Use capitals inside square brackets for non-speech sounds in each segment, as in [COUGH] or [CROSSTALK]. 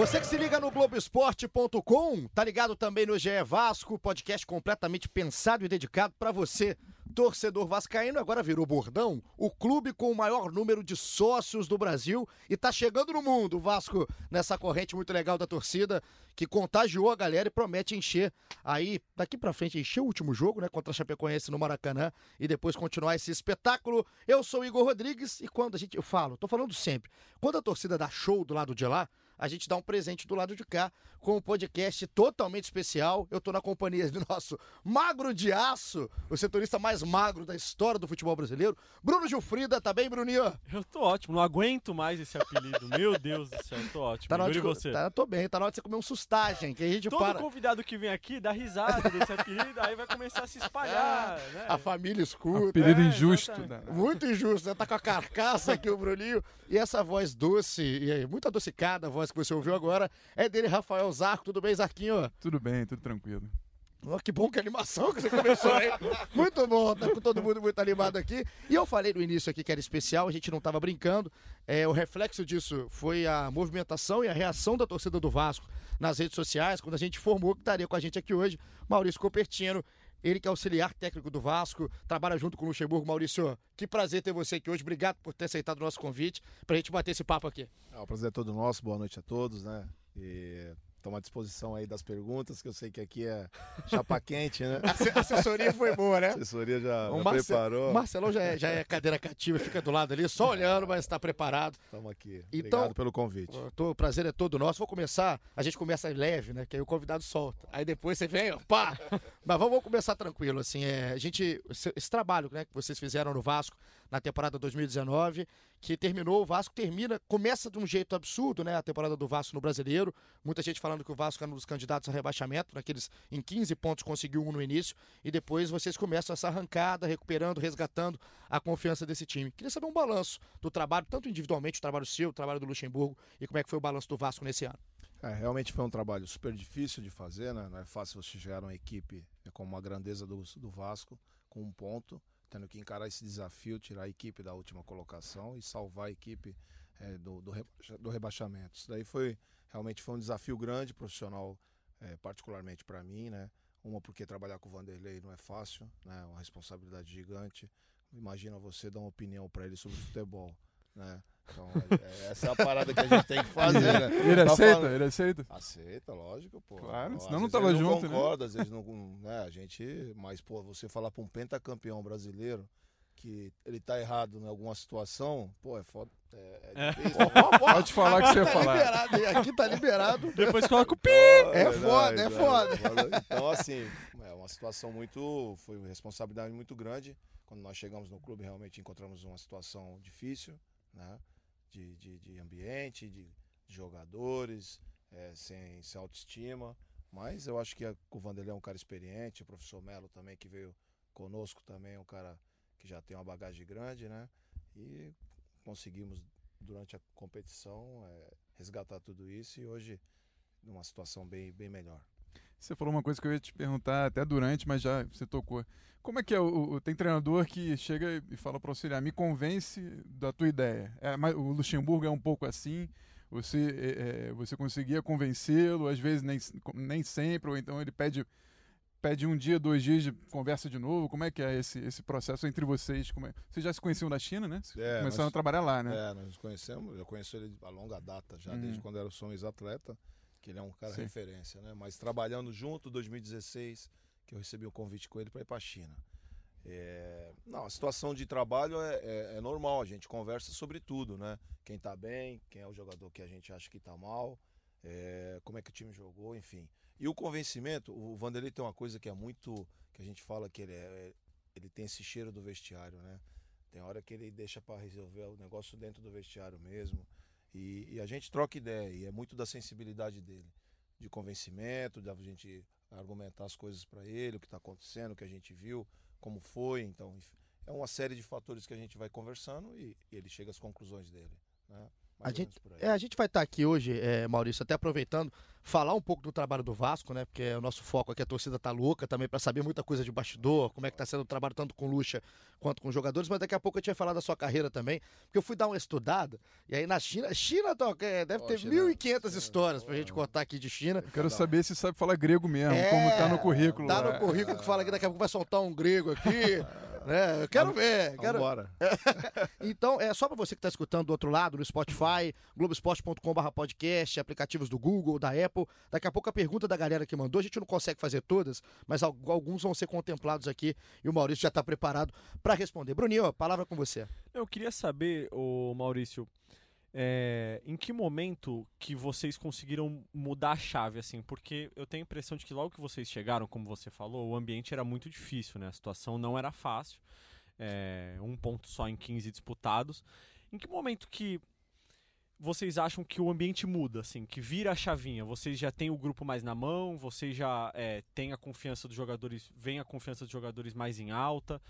Você que se liga no Globoesporte.com, tá ligado também no GE Vasco, podcast completamente pensado e dedicado para você, torcedor vascaíno. Agora virou bordão, o clube com o maior número de sócios do Brasil e tá chegando no mundo. O Vasco nessa corrente muito legal da torcida que contagiou a galera e promete encher aí daqui para frente encher o último jogo, né, contra a Chapecoense no Maracanã e depois continuar esse espetáculo. Eu sou Igor Rodrigues e quando a gente eu falo, tô falando sempre, quando a torcida dá show do lado de lá, a gente dá um presente do lado de cá com um podcast totalmente especial. Eu tô na companhia do nosso magro de aço, o setorista mais magro da história do futebol brasileiro, Bruno Gilfrida. Tá bem, Bruninho? Eu tô ótimo, não aguento mais esse apelido. Meu Deus do céu, tô ótimo. Tá na hora de você? Tá, tô bem, tá na hora de você comer um sustagem, que a gente Todo para. convidado que vem aqui dá risada desse apelido, aí vai começar a se espalhar, [LAUGHS] né? A família escuta. Apelido É, injusto. exatamente. né? Muito injusto, né? Tá com a carcaça aqui o Bruninho. E essa voz doce, e aí, muito adocicada, a voz que você ouviu agora, é dele, Rafael Zarco. Tudo bem, Zarquinho? Tudo bem, tudo tranquilo. Ó, que bom que animação que você começou aí. [LAUGHS] Muito bom, tá com todo mundo muito animado aqui. E eu falei no início aqui que era especial, a gente não tava brincando. É, o reflexo disso foi a movimentação e a reação da torcida do Vasco nas redes sociais, quando a gente informou que estaria com a gente aqui hoje, Maurício Copertino. Ele que é auxiliar técnico do Vasco, trabalha junto com o Luxemburgo. Maurício, que prazer ter você aqui hoje. Obrigado por ter aceitado o nosso convite pra gente bater esse papo aqui. Ah, o prazer é todo nosso, boa noite a todos, né? E estamos à disposição aí das perguntas, que eu sei que aqui é chapa [LAUGHS] quente, né? A asse- assessoria foi boa, A né? assessoria já, O Marce- preparou. O Marcelão já é, já é cadeira cativa, fica do lado ali, só olhando, mas está preparado. Estamos aqui. Então- Obrigado pelo convite. Tô- o prazer é todo nosso. Vou começar, a gente começa leve, né? Que aí o convidado solta. Aí depois você vem, ó, pá! [LAUGHS] Mas vamos, vamos começar tranquilo, assim. É, a gente, esse, esse trabalho né, que vocês fizeram no Vasco na temporada 2019, que terminou, o Vasco termina, começa de um jeito absurdo, né? A temporada do Vasco no Brasileiro. Muita gente falando que o Vasco era um dos candidatos a rebaixamento, naqueles em 15 pontos conseguiu um no início, e depois vocês começam essa arrancada, recuperando, resgatando a confiança desse time. Queria saber um balanço do trabalho, tanto individualmente, o trabalho seu, o trabalho do Luxemburgo, e como é que foi o balanço do Vasco nesse ano. É, realmente foi um trabalho super difícil de fazer, né? Não é fácil você chegar a uma equipe é, com uma grandeza do, do Vasco, com um ponto, tendo que encarar esse desafio, tirar a equipe da última colocação e salvar a equipe é, do, do, rebaixa- do rebaixamento. Isso daí foi realmente foi um desafio grande, profissional, é, particularmente para mim, né? Uma porque trabalhar com o Vanderlei não é fácil, né? Uma responsabilidade gigante. Imagina você dar uma opinião para ele sobre futebol, né? Então, é- é- essa é a parada que a gente tem que fazer, né? Ele Tá aceita? falando- Ele aceita? Aceita, lógico, pô. Claro, Às senão não tava junto, né? concorda, às vezes não, né, a gente, mas pô, você falar para um pentacampeão brasileiro que ele tá errado em alguma situação, pô, é foda, é, é difícil. [LAUGHS] né? Pode falar que você ia tá falar. liberado, aqui tá liberado. [LAUGHS] Depois coloca o pi! É Não, foda, é não, foda. Então, assim, é uma situação muito, foi uma responsabilidade muito grande. Quando nós chegamos no clube, realmente encontramos uma situação difícil, né, de, de, de ambiente, de jogadores, é, sem, sem autoestima. Mas eu acho que a- o Vanderlei é um cara experiente, o professor Melo também, que veio conosco também, é um cara que já tem uma bagagem grande, né? E conseguimos, durante a competição, é, resgatar tudo isso e hoje numa situação bem, bem melhor. Você falou uma coisa que eu ia te perguntar até durante, mas já você tocou. Como é que é? O, o- tem treinador que chega e fala para o auxiliar, me convence da tua ideia. É, o Luxemburgo é um pouco assim. Você, é, é, você conseguia convencê-lo, às vezes nem, nem sempre, ou então ele pede, pede um dia, dois dias de conversa de novo. Como é que é esse, esse processo entre vocês? Como é? Vocês já se conheciam da China, né? É, Começaram nós- a trabalhar lá, né? É, nós nos conhecemos, eu conheço ele a longa data, já Hum. desde quando eu sou um ex-atleta, que ele é um cara Sim. referência, né? Mas trabalhando junto, 2016, que eu recebi um convite com ele para ir para a China. É, Não, a situação de trabalho é, é- é normal, a gente conversa sobre tudo, né? Quem tá bem, quem é o jogador que a gente acha que tá mal, é, como é que o time jogou, enfim. E o convencimento, o Vanderlei tem uma coisa que é muito, que a gente fala que ele, é, ele tem esse cheiro do vestiário, né? Tem hora que ele deixa para resolver o negócio dentro do vestiário mesmo. E, e a gente troca ideia, e é muito da sensibilidade dele, de convencimento, da gente argumentar as coisas para ele, o que está acontecendo, o que a gente viu, como foi. Então, é uma série de fatores que a gente vai conversando e, e ele chega às conclusões dele. Né? A Mais gente, é, a gente vai estar aqui hoje, é, Maurício, até aproveitando, falar um pouco do trabalho do Vasco, né? Porque o nosso foco aqui, a torcida tá louca também para saber muita coisa de bastidor, como é que tá sendo o trabalho tanto com o Lucha quanto com os jogadores, mas daqui a pouco eu tinha falar da sua carreira também, porque eu fui dar uma estudada, e aí na China, China toca, é, deve Ó, ter China, 1.500 China, histórias pra gente contar aqui de China. Eu quero saber se sabe falar grego mesmo, É, como tá no currículo. Tá no currículo que fala que daqui a pouco vai soltar um grego aqui, [LAUGHS] né? Eu quero ver, quero, Vambora. [LAUGHS] Então, é só para você que está escutando do outro lado, no Spotify, globesport.com.br podcast, aplicativos do Google, da Apple. Daqui a pouco a pergunta da galera que mandou, a gente não consegue fazer todas, mas al- alguns vão ser contemplados aqui e o Maurício já está preparado para responder. Bruninho, a palavra é com você. Eu queria saber, ô Maurício, é, em que momento que vocês conseguiram mudar a chave, assim? Porque eu tenho a impressão de que logo que vocês chegaram, como você falou, o ambiente era muito difícil, né? A situação não era fácil. É, um ponto só em 15 disputados. Em que momento que vocês acham que o ambiente muda, assim, que vira a chavinha? Vocês já têm o grupo mais na mão, vocês já é, têm a confiança dos jogadores, vem a confiança dos jogadores mais em alta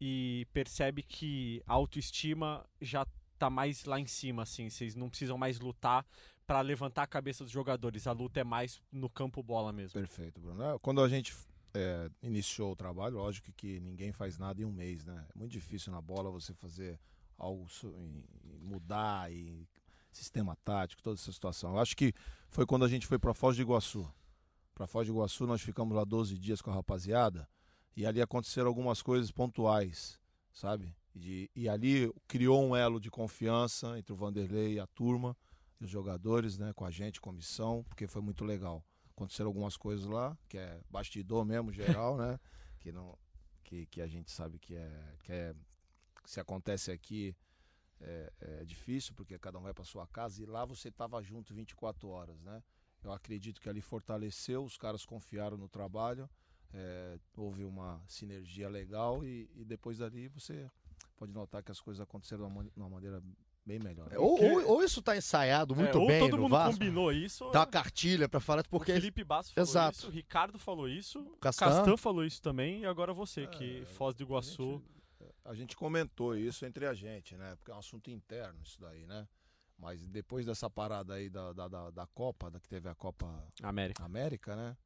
e percebe que a autoestima já tá mais lá em cima, assim, vocês não precisam mais lutar para levantar a cabeça dos jogadores, a luta é mais no campo bola mesmo. Perfeito, Bruno. É, Quando a gente é, iniciou o trabalho, lógico que ninguém faz nada em um mês, né? É muito difícil na bola você fazer algo mudar e sistema tático, toda essa situação. Eu acho que foi quando a gente foi para Foz do Iguaçu. Para Foz do Iguaçu nós ficamos lá 12 dias com a rapaziada e ali aconteceram algumas coisas pontuais, sabe? De- e ali criou um elo de confiança entre o Vanderlei e a turma e os jogadores, né, com a gente, comissão, porque foi muito legal aconteceram algumas coisas lá, que é bastidor mesmo, geral, né? [LAUGHS] Que, não, que, que a gente sabe que é, que é. Se acontece aqui é, é difícil, porque cada um vai para sua casa e lá você estava junto 24 horas, né? Eu acredito que ali fortaleceu, os caras confiaram no trabalho, é, houve uma sinergia legal e, e depois dali você pode notar que as coisas aconteceram de uma man- de uma maneira bem melhor. Ou, ou, ou isso tá ensaiado muito É, ou bem todo no mundo Vasco, combinou isso, dá uma cartilha para falar, porque o Felipe Basso falou Exato. isso, o Ricardo falou isso, o Castan. Castan falou isso também, e agora você, que É, Foz do A Iguaçu... gente, a gente comentou isso entre a gente, né? Porque é um assunto interno isso daí, né? Mas depois dessa parada aí da, da, da, da Copa, da que teve a Copa América. América, né?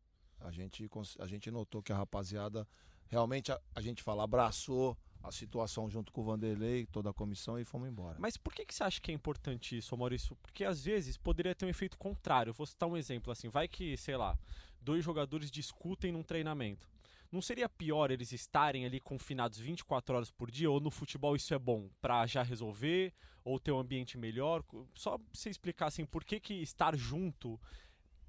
A gente, a gente notou que a rapaziada realmente, a, a gente fala, abraçou a situação junto com o Vanderlei, toda a comissão e fomos embora. Mas por que, que você acha que é importante isso, Maurício? Porque às vezes poderia ter um efeito contrário. Vou citar um exemplo assim. Vai que, sei lá, dois jogadores discutem num treinamento. Não seria pior eles estarem ali confinados 24 horas por dia? Ou no futebol isso é bom pra já resolver? Ou ter um ambiente melhor? Só pra você explicar assim, por que, que estar junto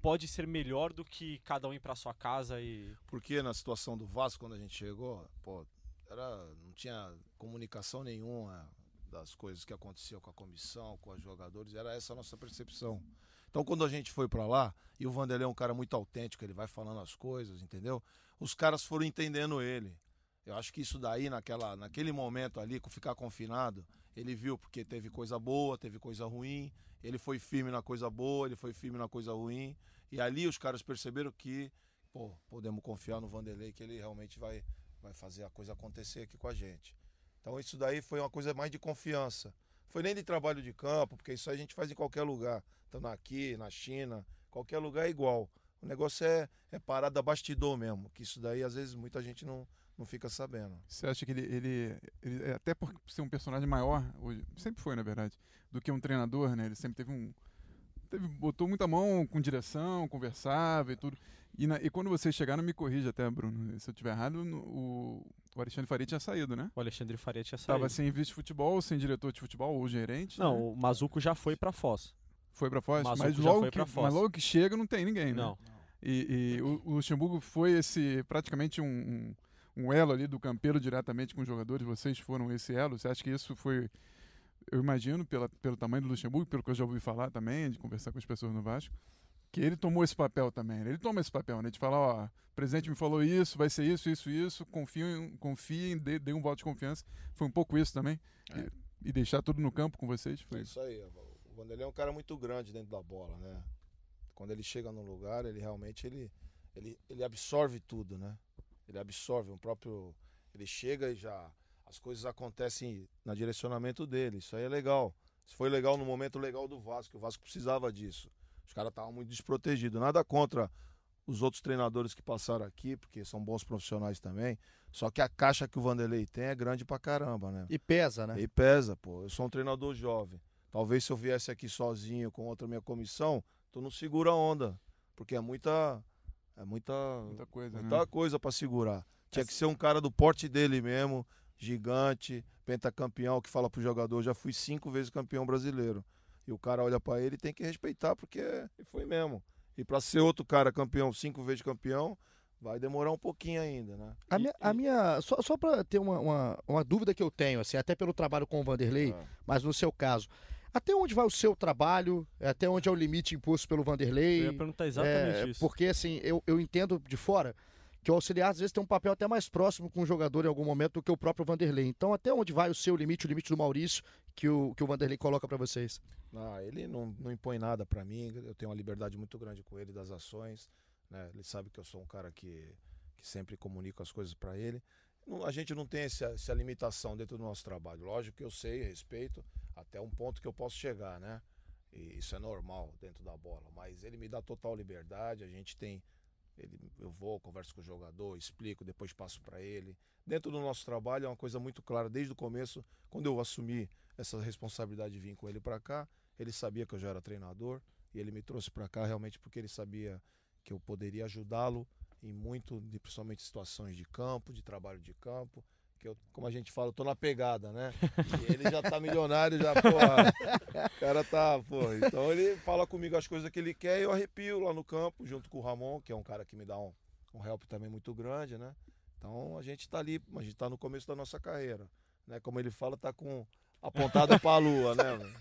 pode ser melhor do que cada um ir pra sua casa e. Porque na situação do Vasco, quando a gente chegou, pô, era, não tinha comunicação nenhuma das coisas que aconteciam com a comissão, com os jogadores, era essa a nossa percepção. Então, quando a gente foi pra lá, e o Vanderlei é um cara muito autêntico, ele vai falando as coisas, entendeu? Os caras foram entendendo ele. Eu acho que isso daí, naquela, naquele momento ali, com ficar confinado, ele viu porque teve coisa boa, teve coisa ruim, ele foi firme na coisa boa, ele foi firme na coisa ruim, e ali os caras perceberam que pô, podemos confiar no Vanderlei que ele realmente vai, vai fazer a coisa acontecer aqui com a gente. Então isso daí foi uma coisa mais de confiança. Foi nem de trabalho de campo, porque isso a gente faz em qualquer lugar. Estando aqui, na China, qualquer lugar é igual. O negócio é, é parada bastidor mesmo, que isso daí às vezes muita gente não, não fica sabendo. Você acha que ele, ele, ele- até por ser um personagem maior, hoje, sempre foi na verdade, do que um treinador, né? Ele sempre teve um, teve, botou muita mão com direção, conversava e tudo. E, na- e quando vocês chegaram, me corrija até, Bruno, se eu estiver errado, no- o, o Alexandre Faria tinha saído, né? O Alexandre Faria tinha saído. Tava sem vice-futebol, sem diretor de futebol ou gerente. Não, né? o Mazuco já foi pra Foz. foi pra Foz, Mazuco mas logo, foi que, Foz. mas logo que chega não tem ninguém, né? Não. E, e o, o Luxemburgo foi esse praticamente um, um, um elo ali do campeiro diretamente com os jogadores. Vocês foram esse elo. Você acha que isso foi. Eu imagino, pela, pelo tamanho do Luxemburgo, pelo que eu já ouvi falar também, de conversar com as pessoas no Vasco, que ele tomou esse papel também. né? Ele toma esse papel, né? De falar, ó, o presidente me falou isso, vai ser isso, isso, isso, confiem, confiem dê, dê um voto de confiança. Foi um pouco isso também. E, e deixar tudo no campo com vocês. É Foi isso aí. O Vanderlei é um cara muito grande dentro da bola, né? Quando ele chega num lugar, ele realmente ele, ele, ele absorve tudo, né? Ele absorve o próprio. Ele chega e já. As coisas acontecem no direcionamento dele. Isso aí é legal. Isso foi legal no momento legal do Vasco. O Vasco precisava disso. Os caras estavam muito desprotegidos. Nada contra os outros treinadores que passaram aqui, porque são bons profissionais também. Só que a caixa que o Vanderlei tem é grande pra caramba, né? E pesa, né? E pesa, pô. Eu sou um treinador jovem. Talvez se eu viesse aqui sozinho com outra minha comissão, tu não segura a onda. Porque é muita. É muita. Muita coisa, muita né? coisa pra segurar. Tinha que ser um cara do porte dele mesmo, gigante, pentacampeão, que fala pro jogador, já fui cinco vezes campeão brasileiro. E o cara olha pra ele e tem que respeitar, porque foi mesmo. E pra ser outro cara campeão, cinco vezes campeão, vai demorar um pouquinho ainda, né? A minha, a minha só, só para ter uma, uma, uma dúvida que eu tenho, assim, até pelo trabalho com o Vanderlei, Ah. mas no seu caso, até onde vai o seu trabalho? Até onde é o limite imposto pelo Eu Vanderlei? ia perguntar exatamente É, isso. Porque assim, eu, eu entendo de fora que o auxiliar às vezes tem um papel até mais próximo com o jogador em algum momento do que o próprio Vanderlei. Então, até onde vai o seu limite, o limite do Maurício que o, que o Vanderlei coloca para vocês? Ah, ele não, não impõe nada pra mim, eu tenho uma liberdade muito grande com ele das ações, né? Ele sabe que eu sou um cara que, que sempre comunico as coisas pra ele. Não- a gente não tem essa, essa limitação dentro do nosso trabalho. Lógico que eu sei, respeito até um ponto que eu posso chegar, né? E isso é normal dentro da bola, mas ele me dá total liberdade, a gente tem ele, eu vou, converso com o jogador, explico, depois passo pra ele. Dentro do nosso trabalho é uma coisa muito clara desde o começo, quando eu assumi essa responsabilidade de vir com ele pra cá, ele sabia que eu já era treinador e ele me trouxe pra cá realmente porque ele sabia que eu poderia ajudá-lo em muito, principalmente situações de campo, de trabalho de campo. Que eu, como a gente fala, eu tô na pegada, né? [LAUGHS] E ele já tá milionário, já, porra. [LAUGHS] O cara tá, porra. Então ele fala comigo as coisas que ele quer e eu arrepio lá no campo, junto com o Ramon, que é um cara que me dá um, um help também muito grande, né? Então a gente tá ali, a gente tá no começo da nossa carreira. Né? Como ele fala, tá com apontada pra lua, né? mano?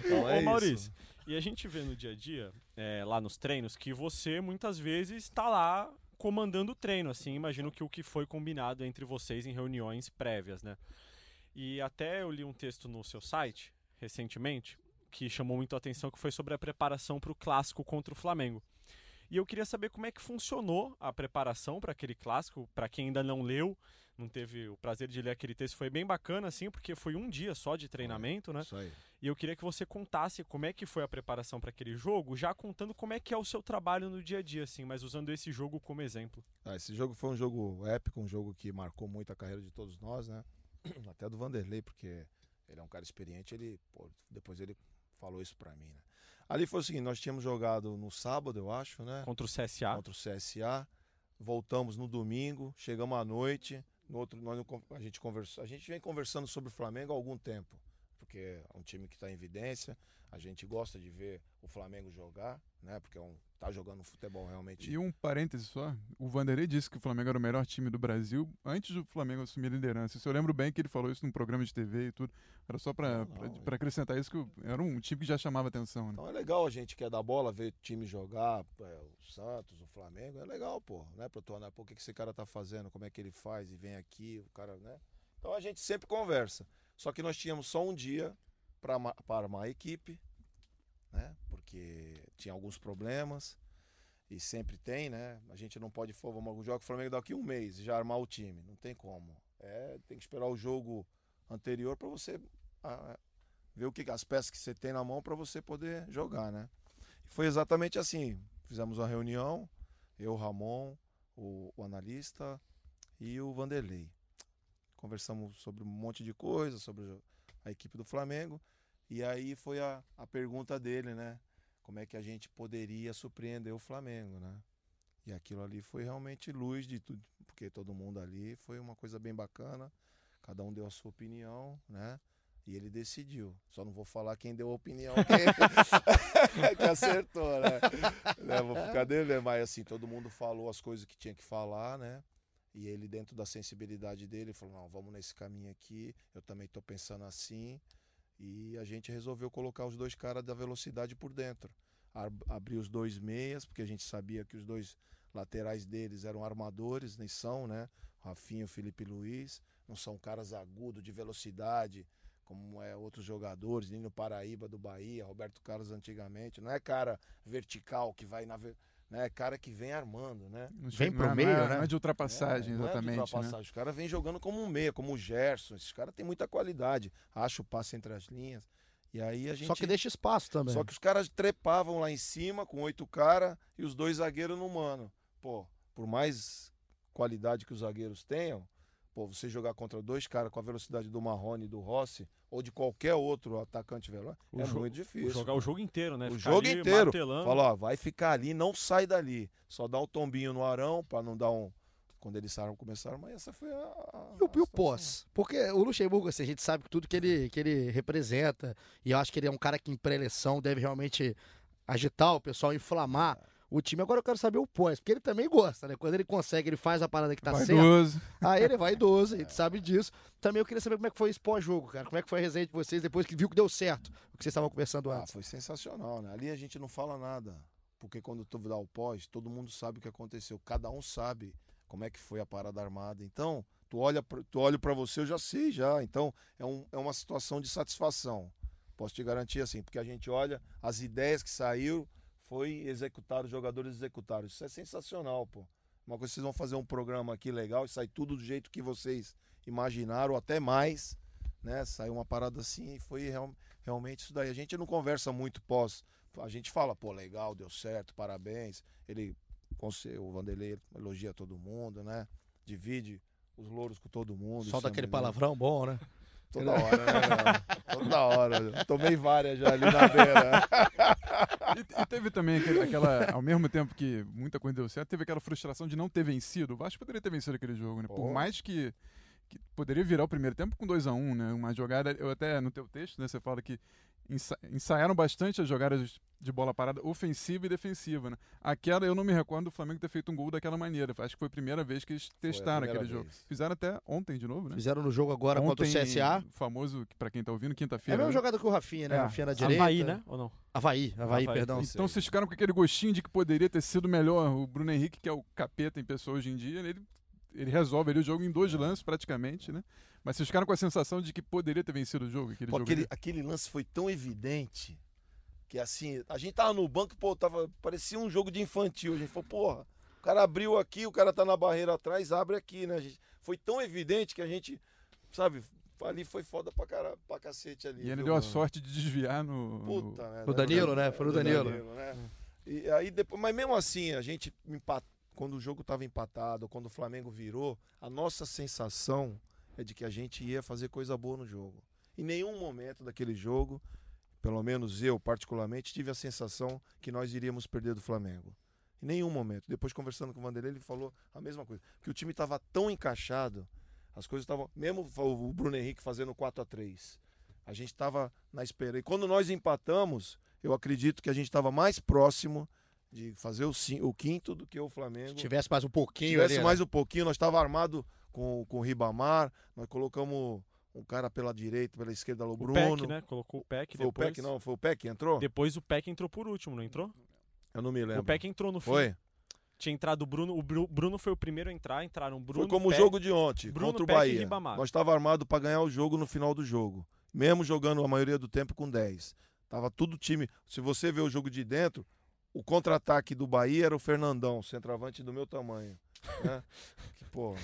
Então Ô, é ô, isso. Maurício, e a gente vê no dia a dia, é, lá nos treinos, que você muitas vezes está lá comandando o treino, assim, imagino que o que foi combinado entre vocês em reuniões prévias, né? E até eu li um texto no seu site, recentemente, que chamou muito a atenção, que foi sobre a preparação para o clássico contra o Flamengo. E eu queria saber como é que funcionou a preparação para aquele clássico, para quem ainda não leu, não teve o prazer de ler aquele texto, foi bem bacana, assim, porque foi um dia só de treinamento, né? Isso aí. E eu queria que você contasse como é que foi a preparação para aquele jogo, já contando como é que é o seu trabalho no dia a dia, assim, mas usando esse jogo como exemplo. Ah, esse jogo foi um jogo épico, um jogo que marcou muito a carreira de todos nós, né? [CLEARS THROAT] Até do Vanderlei, porque ele é um cara experiente, ele, pô, depois ele falou isso pra mim, né? Ali foi o seguinte, nós tínhamos jogado no sábado, eu acho, né? Contra o CSA. Contra o CSA. Voltamos no domingo, chegamos à noite. No outro, nós a gente conversou, a gente vem conversando sobre o Flamengo há algum tempo, porque é um time que está em evidência. A gente gosta de ver o Flamengo jogar, né? Porque é um, tá jogando futebol realmente. E um parêntese só, o Vanderlei disse que o Flamengo era o melhor time do Brasil antes do Flamengo assumir a liderança. Isso eu lembro bem que ele falou isso num programa de TV e tudo. Era só não, pra acrescentar isso que o- era um time que já chamava atenção, né? Então é legal a gente que é da bola ver time jogar, é, o Santos, o Flamengo, é legal, pô, né? Pra tornar, pô, o que que esse cara tá fazendo, como é que ele faz e vem aqui, o cara, né? Então a gente sempre conversa. Só que nós tínhamos só um dia para armar a equipe, né? Porque tinha alguns problemas e sempre tem, né? A gente não pode, for, vamos jogar o Flamengo daqui um mês e já armar o time, não tem como. É, tem que esperar o jogo anterior para você ah, ver o que as peças que você tem na mão para você poder jogar, né? E foi exatamente assim. Fizemos uma reunião, eu, Ramon, o, o analista e o Vanderlei. Conversamos sobre um monte de coisa, sobre a equipe do Flamengo. E aí foi a, a pergunta dele, né? Como é que a gente poderia surpreender o Flamengo, né? E aquilo ali foi realmente luz de tudo, porque todo mundo ali foi uma coisa bem bacana. Cada um deu a sua opinião, né? E ele decidiu. Só não vou falar quem deu a opinião que, [LAUGHS] que acertou? Né, Vou ficar devendo, mas assim, todo mundo falou as coisas que tinha que falar, né? E ele, dentro da sensibilidade dele, falou: não, vamos nesse caminho aqui, eu também tô pensando assim. E a gente resolveu colocar os dois caras da velocidade por dentro. Ab- Abrir os dois meias, porque a gente sabia que os dois laterais deles eram armadores, nem são, né? Rafinha e Felipe Luiz. Não são caras agudos de velocidade, como é outros jogadores, Nino Paraíba do Bahia, Roberto Carlos antigamente. Não é cara vertical que vai na. Né? Cara que vem armando, né? Não Vem pro é- meio, não é, né? Não é de ultrapassagem, É, não é de exatamente. né? ultrapassagem. Os caras vêm jogando como um meia, como o Gerson. Esses caras têm muita qualidade. Acha o passe entre as linhas. E aí a gente. Só que deixa espaço também. Só que os caras trepavam lá em cima com oito caras e os dois zagueiros no mano. Pô, por mais qualidade que os zagueiros tenham, pô, você jogar contra dois caras com a velocidade do Marrone e do Rossi, ou de qualquer outro atacante veloz, O é muito difícil. Jogar o jogo inteiro, né? O Ficar jogo inteiro. martelando. Fala, ó, vai ficar ali, não sai dali. Só dá um tombinho no Arão pra não dar um. Quando eles saíram, começaram, mas essa foi a. a- E o, o a situação. pós? Porque o Luxemburgo, assim, a gente sabe tudo que ele, que ele representa. E eu acho que ele é um cara que em pré-eleição deve realmente agitar o pessoal, inflamar o time. Agora eu quero saber o pós, porque ele também gosta, né? Quando ele consegue, ele faz a parada que tá certa. Vaidoso. Aí ele vai idoso, a gente [LAUGHS] sabe disso. Também eu queria saber como é que foi esse pós-jogo, cara. Como é que foi a resenha de vocês depois que viu que deu certo o que vocês estavam conversando Ah, antes. foi sensacional, né? Ali a gente não fala nada. Porque quando tu dá o pós, todo mundo sabe o que aconteceu. Cada um sabe como é que foi a parada armada. Então, tu olha, pra- tu olha para você, eu já sei já. Então, é, um, é uma situação de satisfação. Posso te garantir assim, porque a gente olha as ideias que saíram, foi executado, os jogadores executaram. Isso é sensacional, pô. Uma coisa, vocês vão fazer um programa aqui legal e sai tudo do jeito que vocês imaginaram, até mais, né? Saiu uma parada assim e foi real- realmente isso daí. A gente não conversa muito pós. A gente fala, pô, legal, deu certo, parabéns. Ele, o Vanderlei elogia todo mundo, né? Divide os louros com todo mundo. Só isso é daquele muito- palavrão bom, né? Toda hora, né? [LAUGHS] Toda hora. Tomei várias já ali na beira. E, e teve também aquela, ao mesmo tempo que muita coisa deu certo, teve aquela frustração de não ter vencido. O Vasco poderia ter vencido aquele jogo, né? Por mais que, que poderia virar o primeiro tempo com 2 a 1 um, né? Uma jogada, eu até no teu texto, né, você fala que ensa- ensaiaram bastante as jogadas de bola parada ofensiva e defensiva, né? Aquela eu não me recordo do Flamengo ter feito um gol daquela maneira. Acho que foi a primeira vez que eles testaram aquele jogo. vez. Fizeram até ontem de novo, né? Fizeram no jogo agora contra o Ontem, CSA. famoso, pra quem tá ouvindo, É a quinta-feira. mesma né? jogada que o Rafinha, né? É. Rafinha na direita. Havaí, né? Ou não? Havaí, Havaí, Havaí, perdão. Então vocês ficaram com aquele gostinho de que poderia ter sido melhor. O Bruno Henrique, que é o capeta em pessoa hoje em dia, ele, ele resolve ali o jogo em dois lances praticamente, né? Mas vocês ficaram com a sensação de que poderia ter vencido o jogo, aquele Pô, jogo. aquele, ali? aquele lance foi tão evidente que assim, a gente tava no banco, pô, tava, parecia um jogo de infantil. A gente falou, porra, o cara abriu aqui, o cara tá na barreira atrás, abre aqui, né? A gente, foi tão evidente que a gente, sabe, ali foi foda pra, cara, pra cacete ali. E ele viu, deu a mano? sorte de desviar no. no- Puta, né? No Danilo, né? Foi no Do Danilo. né? E aí depois, mas mesmo assim, a gente empat... quando o jogo estava empatado, quando o Flamengo virou, a nossa sensação é de que a gente ia fazer coisa boa no jogo. Em nenhum momento daquele jogo, pelo menos eu particularmente, tive a sensação que nós iríamos perder do Flamengo. Em nenhum momento. Depois conversando com o Vanderlei, ele falou a mesma coisa, que o time estava tão encaixado, as coisas estavam, mesmo o Bruno Henrique fazendo 4 a 3 a gente estava na espera. E quando nós empatamos, eu acredito que a gente estava mais próximo de fazer o, o quinto do que o Flamengo. Se tivesse mais um Se pouquinho tivesse ali, né? mais um pouquinho, nós estava armado com, com o Ribamar, nós colocamos um cara pela direita, pela esquerda, o O Bruno. PEC, né? Colocou o PEC Foi depois. o PEC, não? Foi o PEC que entrou? Depois o PEC entrou por último, não entrou? Eu não me lembro. O PEC entrou no fim. Foi? Tinha entrado o Bruno. O Bru- Bruno foi o primeiro a entrar, entraram o Bruno. Foi como Peck, o jogo de ontem, Bruno, contra o Peck e Bahia. Ribamar. Nós estava armado para ganhar o jogo no final do jogo. Mesmo jogando a maioria do tempo com 10. Tava tudo time. Se você ver o jogo de dentro, o contra-ataque do Bahia era o Fernandão, centroavante do meu tamanho. Né? [LAUGHS] Que, pô,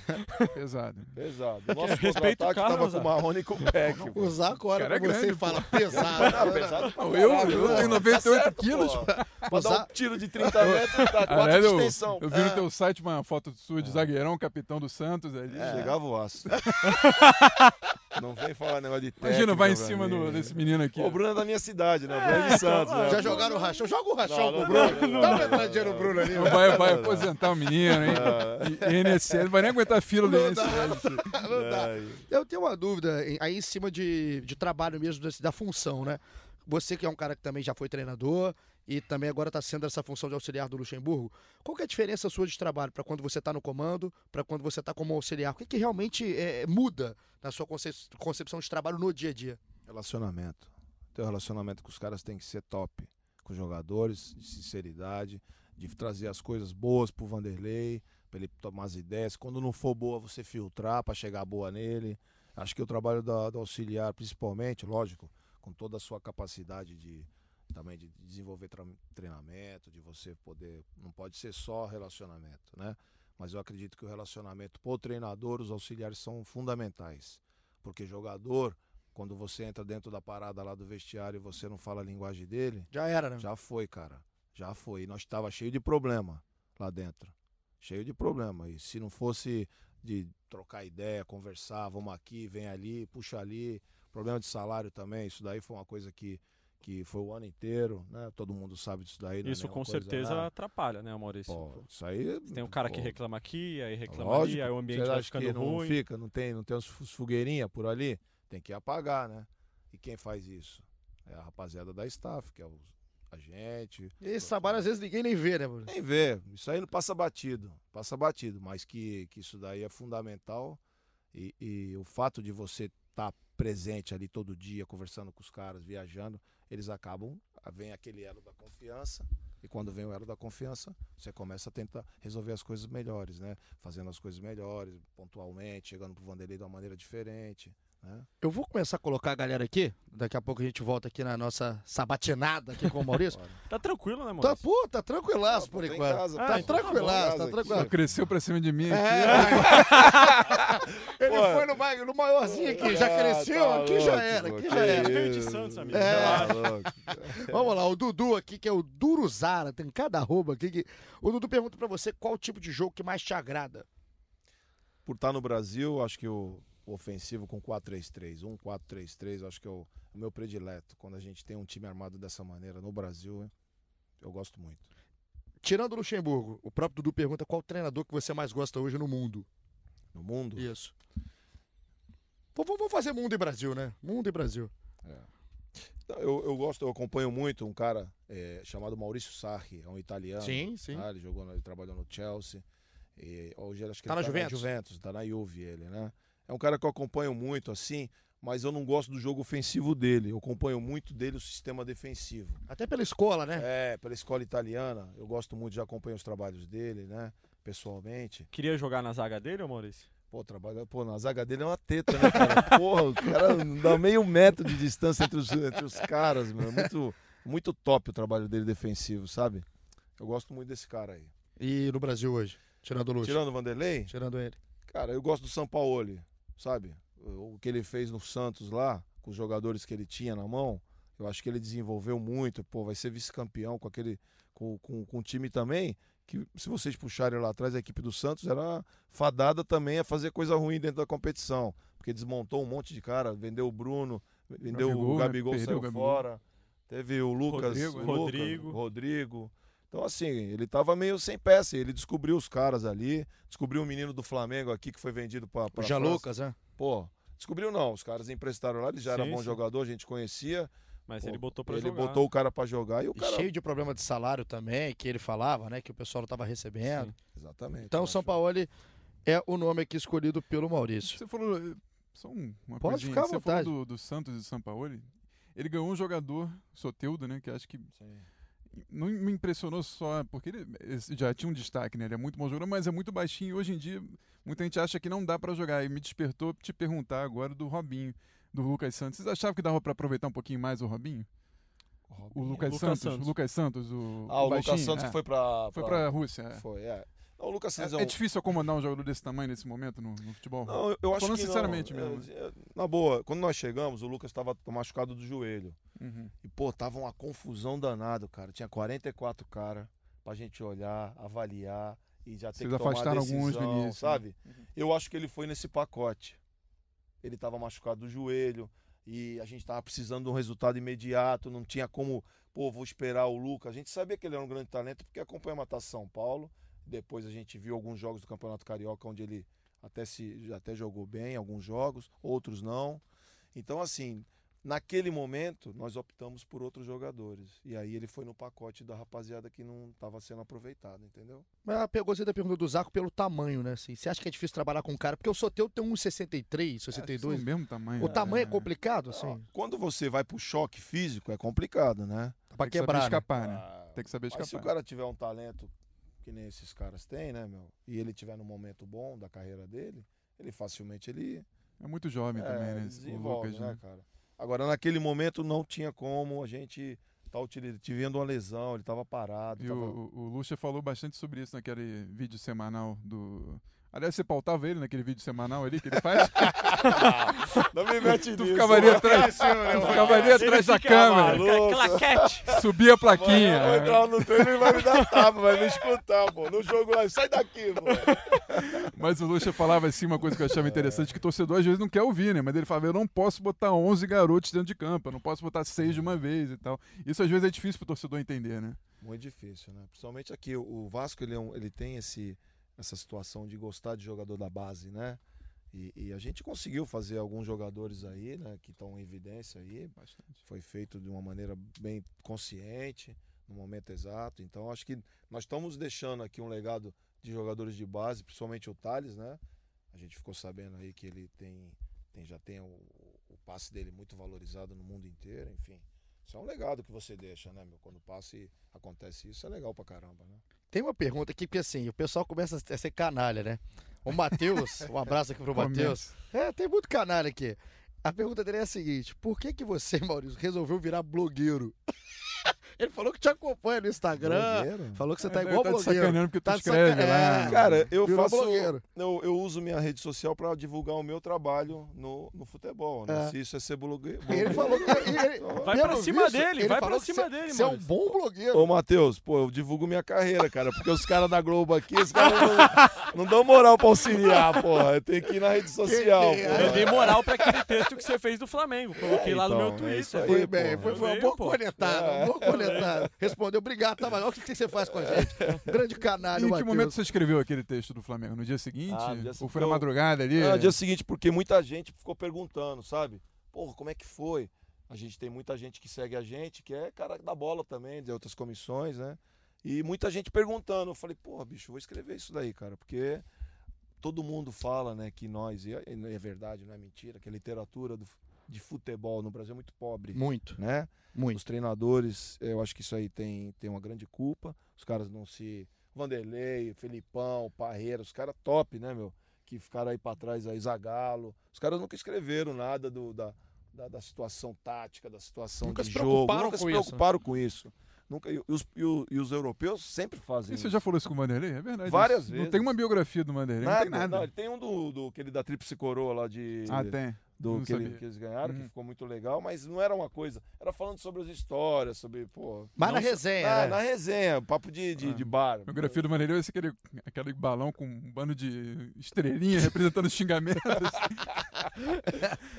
Pesado. pesado. O nosso Respeita o contra-ataque cara, tava com o Marrone e com o Peck. Usar agora Cara é você grande, e fala pesado. Ah, né? pesado Não, eu- eu tenho 98 Tá certo, quilos, pô. Pra dar Usar- um tiro de 30 metros, dá 4 Aliás, de eu, extensão. eu vi no É. teu site uma foto sua de zagueirão, capitão do Santos ali. É. Chegava o aço. [LAUGHS] Não vem falar negócio de técnica. Imagina, vai em pra cima mim. do- desse menino aqui. O Bruno é da minha cidade, né? O Bruno é de Santos. né? Já jogaram o rachão? Joga o rachão pro Bruno. não, Dá uma não, entradinha no. Bruno ali. Não vai, vai aposentar o menino, hein? É. E, e INSS, vai nem aguentar a fila do Não dá. INSS. Não dá. [LAUGHS] É. Eu tenho uma dúvida aí em cima de, de trabalho mesmo, da função, né? Você que é um cara que também já foi treinador e também agora está sendo essa função de auxiliar do Luxemburgo, qual que é a diferença sua de trabalho para quando você está no comando, para quando você está como auxiliar? O que, que realmente é, muda na sua concep- concepção de trabalho no dia a dia? Relacionamento. Teu relacionamento com os caras tem que ser top. Com os jogadores, de sinceridade, de trazer as coisas boas pro Vanderlei, pra ele tomar as ideias. Quando não for boa, você filtrar pra chegar boa nele. Acho que o trabalho da, do auxiliar, principalmente, lógico, com toda a sua capacidade de, também de desenvolver treinamento, de você poder. Não pode ser só relacionamento, né? Mas eu acredito que o relacionamento pro treinador, os auxiliares são fundamentais. Porque jogador, quando você entra dentro da parada lá do vestiário e você não fala a linguagem dele, Já era, né? já foi, cara. Já foi. E nós estava cheio de problema lá dentro. Cheio de problema. E se não fosse de trocar ideia, conversar, vamos aqui, vem ali, puxa ali. Problema de salário também. Isso daí foi uma coisa que, que foi o ano inteiro, né? Todo mundo sabe disso daí. não é Isso com coisa, certeza né? atrapalha, né, Maurício? Pô, isso aí. Você tem um cara que pô, reclama aqui, aí reclama lógico, ali, aí o ambiente vai ficando que não ruim. fica, não tem, não tem uns fogueirinha por ali? Tem que apagar, né? E quem faz isso? É a rapaziada da staff, que é os, a gente, E esse trabalho às vezes ninguém nem vê, né, mano? Nem vê, isso aí não passa batido, passa batido, mas que, que isso daí é fundamental e, e o fato de você estar presente ali todo dia, conversando com os caras, viajando, eles acabam, vem aquele elo da confiança e quando vem o elo da confiança, você começa a tentar resolver as coisas melhores, né? Fazendo as coisas melhores, pontualmente, chegando pro Vanderlei de uma maneira diferente, né? Eu vou começar a colocar a galera aqui. Daqui a pouco a gente volta aqui na nossa sabatinada aqui com o Maurício. [LAUGHS] Tá tranquilo, né, tá, Maurício? pô, tá tranquilaço por enquanto. casa, Ah, tá pô, tá tranquilaço, tá casa tranquilo. Cresceu pra cima de mim aqui. [LAUGHS] É, ele Pô. foi no, no maiorzinho aqui, já Ah, cresceu, tá aqui já louco, era, pô, aqui já era. Veio de. Santos, amigo. É. Tá louco. Vamos lá, o Dudu aqui, que é o Duruzara, tem cada arroba aqui. Que... O Dudu pergunta pra você qual o tipo de jogo que mais te agrada. por estar no Brasil, acho que o, o ofensivo com 4-3-3, 1-4-3-3, acho que é o, o meu predileto. Quando a gente tem um time armado dessa maneira no Brasil, eu gosto muito. Tirando o Luxemburgo, o próprio Dudu pergunta qual treinador que você mais gosta hoje no mundo. No mundo, Isso. Vamos fazer mundo e Brasil, né? Mundo e Brasil. eu, eu gosto, eu acompanho muito um cara é, chamado Maurício Sarri, é um italiano. Sim, sim. Ah, ele jogou, ele trabalhou no Chelsea. E hoje ele acho que Tá ele na Juventus? Juventus, tá na Juve ele, né? É um cara que eu acompanho muito assim, mas eu não gosto do jogo ofensivo dele. Eu acompanho muito dele o sistema defensivo. Até pela escola, né? É, pela escola italiana, eu gosto muito, já acompanho os trabalhos dele, né? Pessoalmente. Queria jogar na zaga dele, ô Maurício? Pô, trabalha, pô, na zaga dele é uma teta, né, cara? [LAUGHS] Porra, o cara dá meio metro de distância entre os, entre os caras, mano. Muito, muito top o trabalho dele defensivo, sabe? Eu gosto muito desse cara aí. E no Brasil hoje? Tirando o Luxo. Tirando o Vanderlei, Tirando ele. cara, eu gosto do Sampaoli, sabe? O, que ele fez no Santos lá, com os jogadores que ele tinha na mão, eu acho que ele desenvolveu muito. Pô, vai ser vice-campeão com aquele. Com, com, com um time também. Que se vocês puxarem lá atrás, a equipe do Santos era fadada também a fazer coisa ruim dentro da competição. Porque desmontou um monte de cara, vendeu o Bruno, vendeu Gabigol, o né? Gabigol, Perdeu saiu o Gabigol. fora. Teve o Lucas, Rodrigo, o né? Lucas, Rodrigo. Rodrigo. Então, assim, ele tava meio sem peça. Ele descobriu os caras ali, descobriu um menino do Flamengo aqui que foi vendido pra, O pra Já França. Lucas, né? Pô, descobriu não. Os caras emprestaram lá, ele já era Sim, bom sim. jogador, a gente conhecia. Mas Pô, ele botou pra ele jogar. botou o cara pra jogar e o E cara. cheio de problema de salário também, que ele falava, né? Que o pessoal não tava recebendo. Sim. Exatamente. Então, o São. Paulo é o nome aqui escolhido pelo Maurício. Você falou. eh, Só um- uma Pode coisinha. ficar à Você vontade. falou do, do Santos e do Sampaoli. Ele ganhou um jogador, Soteudo, né? Que acho que Sim. Não me impressionou só porque ele já tinha um destaque, né? Ele é muito bom jogador, mas é muito baixinho. Hoje em dia, muita gente acha que não dá pra jogar. E me despertou te perguntar agora do Robinho, do Lucas Santos. Vocês achavam que dava pra aproveitar um pouquinho mais o Robinho? O Lucas, Lucas Santos, Santos. O Lucas Santos, o, Ah, o, baixinho, Lucas Santos é. que foi pra. Foi pra Rússia. é. Foi, é. Não, o Lucas Santos é, É, um. é difícil acomodar um jogador desse tamanho nesse momento no, no futebol? Não, eu- eu acho Falando que não. sinceramente É, mesmo. é, Na boa, quando nós chegamos, o Lucas tava machucado do joelho. Uhum. E, pô, tava uma confusão danada, cara. Tinha 44 caras pra gente olhar, avaliar e já ter Vocês que tomar afastaram decisão, alguns no início, né? sabe? Uhum. Eu acho que ele foi nesse pacote. Ele tava machucado do joelho e a gente tava precisando de um resultado imediato, não tinha como, pô, vou esperar o Lucas. A gente sabia que ele era um grande talento porque acompanhamos a São Paulo. Depois a gente viu alguns jogos do Campeonato Carioca onde ele até se até jogou bem alguns jogos, outros não. Então assim, naquele momento nós optamos por outros jogadores. E aí ele foi no pacote da rapaziada que não estava sendo aproveitado, entendeu? Mas a pergunta da pergunta do Zaco pelo tamanho, né? Assim, você acha que é difícil trabalhar com um cara? Porque o Soteu tem 1,63, Acho que são 62. o mesmo tamanho. O tamanho é é complicado, assim? Quando você vai pro choque físico é complicado, né? Pra Tem que saber quebrar, né? escapar, né? Ah, Tem que saber Mas se o escapar. cara tiver um talento que nem esses caras têm, né, meu? E ele tiver num momento bom da carreira dele, ele facilmente ele É muito jovem é, também, né? desenvolve, Lucas, né, né? cara? Agora, naquele momento não tinha como a gente tá utilizando, tivendo uma lesão, ele tava parado. E tava... o, o Lucha falou bastante sobre isso naquele vídeo semanal do. Aliás, você pautava ele naquele vídeo semanal ali que ele faz? [LAUGHS] Não me mete tu nisso, ficava ali mano. atrás, tu ficava ali atrás da câmera, maluco. Claquete. subia a Mano, plaquinha. eu vou entrar no treino e vai me dar tapa, vai me escutar, pô. No jogo lá, sai daqui, pô. Mas o Lucha falava assim, uma coisa que eu achava interessante, que o torcedor às vezes não quer ouvir, né? Mas ele falava, eu não posso botar 11 garotos dentro de campo, eu não posso botar seis de uma vez e tal. Isso às vezes é difícil pro torcedor entender, né? Muito difícil, né? Principalmente aqui, o- o Vasco ele, é um- ele tem esse, essa situação de gostar de jogador da base, né? E, e a gente conseguiu fazer alguns jogadores aí, né? Que estão em evidência aí. Bastante. Foi feito de uma maneira bem consciente, no momento exato. Então acho que nós estamos deixando aqui um legado de jogadores de base, principalmente o Thales, né? A gente ficou sabendo aí que ele tem, tem já tem o, o passe dele muito valorizado no mundo inteiro, enfim. Isso é um legado que você deixa, né, meu? Quando o passe acontece isso, é legal pra caramba, né? Tem uma pergunta aqui, porque assim, o pessoal começa a ser canalha, né? O Matheus, [LAUGHS] um abraço aqui pro Matheus. É, tem muito canalha aqui. A pergunta dele é a seguinte: por que que você, [LAUGHS] Maurício, resolveu virar blogueiro? [LAUGHS] Ele falou que te acompanha no Instagram, Blogueiro? falou que você tá É, igual tá blogueiro. sacaneando porque tu Tá escreve lá. é. Cara, eu Virou faço. blogueiro. Eu, eu uso minha rede social pra divulgar o meu trabalho no, no futebol, né? É. Se isso é ser blogueiro. Ele falou que. ele- Vai pelo pra cima visto, dele, ele vai pra cima você- dele, Você é um bom blogueiro. Ô, Matheus, pô, eu divulgo minha carreira, cara, porque os caras da Globo aqui, os caras não, não dão moral pra auxiliar, porra. Eu tenho que ir na rede social, que-. Eu dei moral pra aquele texto que você fez do Flamengo. Coloquei lá no meu então, é Twitter. Foi bem, foi, uma Veio, boa pô. cornetada, Cornetada. Respondeu, obrigado, tá, mas olha o que que você faz com a gente. Grande E canalha, em que momento você escreveu aquele texto do Flamengo? No dia seguinte? Ah, no dia Ou foi na madrugada ali? É, no dia seguinte, porque muita gente ficou perguntando, sabe? Porra, como é que foi? A gente tem muita gente que segue a gente, que é cara da bola também, de outras comissões, né? E muita gente perguntando. Eu falei, porra, bicho, vou escrever isso daí, cara, porque todo mundo fala, né, que nós, e é, é verdade, não é mentira, que a literatura do, de futebol no Brasil é muito pobre, Muito, né? muito. Os treinadores, eu acho que isso aí tem, tem uma grande culpa. Os caras não se. Vanderlei, Felipão, Parreira, os caras top, né, meu? Que ficaram aí pra trás aí, Zagalo. Os caras nunca escreveram nada do, da, da, da situação tática, da situação Nunca de se jogo. preocuparam Nunca com se isso. preocuparam com isso. Nunca, e, os, e, e os europeus sempre fazem E isso. você já falou isso com o Vanderlei? É verdade. Várias isso. vezes. Não tem uma biografia do Vanderlei, não tem nada. Não, ele tem um do, do aquele da Tríplice Coroa lá de. Ah, tem. Do que, ele- que eles ganharam, que Uhum. ficou muito legal, mas não era uma coisa. Era falando sobre as histórias, sobre, pô. Mas não na resenha, Ah, né? na resenha, papo de, de, Ah. de bar. A biografia do vai ser aquele, aquele balão com um bando de estrelinha representando os xingamentos.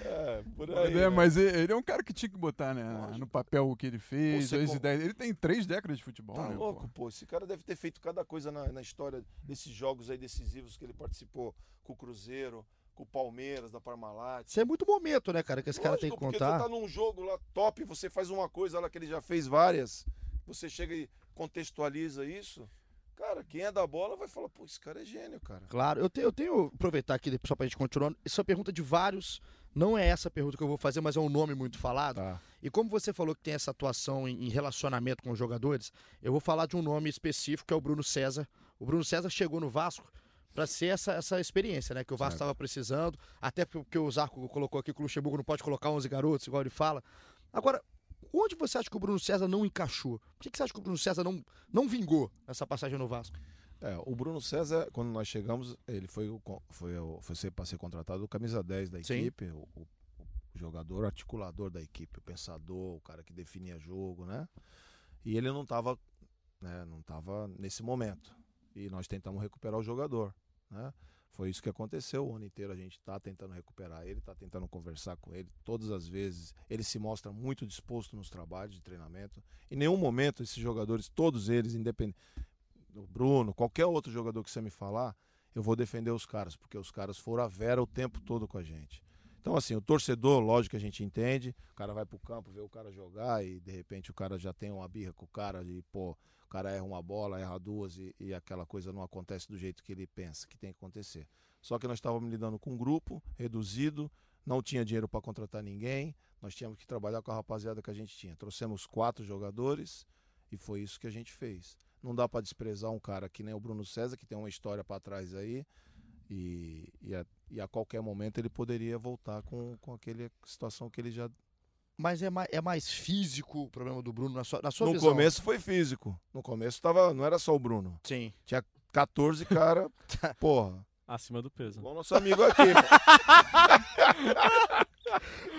É, por Mas aí. é, né? mas e- ele é um cara que tinha que botar né, Lógico. no papel o que ele fez, com- ideias. Ele tem três décadas de futebol, Tá né? louco, pô? pô. Esse cara deve ter feito cada coisa na, na história desses jogos aí decisivos que ele participou com o Cruzeiro, com o Palmeiras, da Parmalat. Isso é muito momento, né, cara, que esse cara tem que porque contar. você tá num jogo lá top, você faz uma coisa lá que ele já fez várias, você chega e contextualiza isso. Cara, quem é da bola vai falar, pô, esse cara é gênio, cara. Claro, eu tenho, eu tenho aproveitar aqui só pra gente continuar. Isso é uma pergunta de vários. Não é essa a pergunta que eu vou fazer, mas é um nome muito falado. Tá. E como você falou que tem essa atuação em, em relacionamento com os jogadores, eu vou falar de um nome específico que é o Bruno César. O Bruno César chegou no Vasco para ser essa, essa experiência, né? Que o Vasco estava precisando, até porque o Zarco colocou aqui que o Luxemburgo não pode colocar 11 garotos, igual ele fala. Agora, onde você acha que o Bruno César não encaixou? Por que, que você acha que o Bruno César não, não vingou essa passagem no Vasco? É, o Bruno César, quando nós chegamos, ele foi foi, foi ser, para ser contratado o camisa 10 da equipe, o, o- o jogador articulador da equipe, o pensador, o cara que definia jogo, né? E ele não estava né, não tava nesse momento. E nós tentamos recuperar o jogador, né? Foi isso que aconteceu. O ano inteiro a gente está tentando recuperar ele, está tentando conversar com ele. Todas as vezes ele se mostra muito disposto nos trabalhos de treinamento. Em nenhum momento esses jogadores, todos eles, independente o Bruno, qualquer outro jogador que você me falar, eu vou defender os caras, porque os caras foram a vera o tempo todo com a gente. Então, assim, o torcedor, lógico que a gente entende, o cara vai pro campo ver o cara jogar e de repente o cara já tem uma birra com o cara e, pô, cara erra uma bola, erra duas e, e aquela coisa não acontece do jeito que ele pensa que tem que acontecer. Só que nós estávamos lidando com um grupo reduzido, não tinha dinheiro para contratar ninguém, nós tínhamos que trabalhar com a rapaziada que a gente tinha. Trouxemos quatro jogadores e foi isso que a gente fez. Não dá para desprezar um cara que nem o Bruno César, que tem uma história para trás aí, e, e, a, e a qualquer momento ele poderia voltar com, com aquela situação que ele já Mas é mais, é mais físico o problema do Bruno na sua, na sua no visão? começo foi físico. No começo tava, não era só o Bruno. Sim. 14 cara, [LAUGHS] porra. Acima do peso. Igual nosso amigo aqui. [LAUGHS]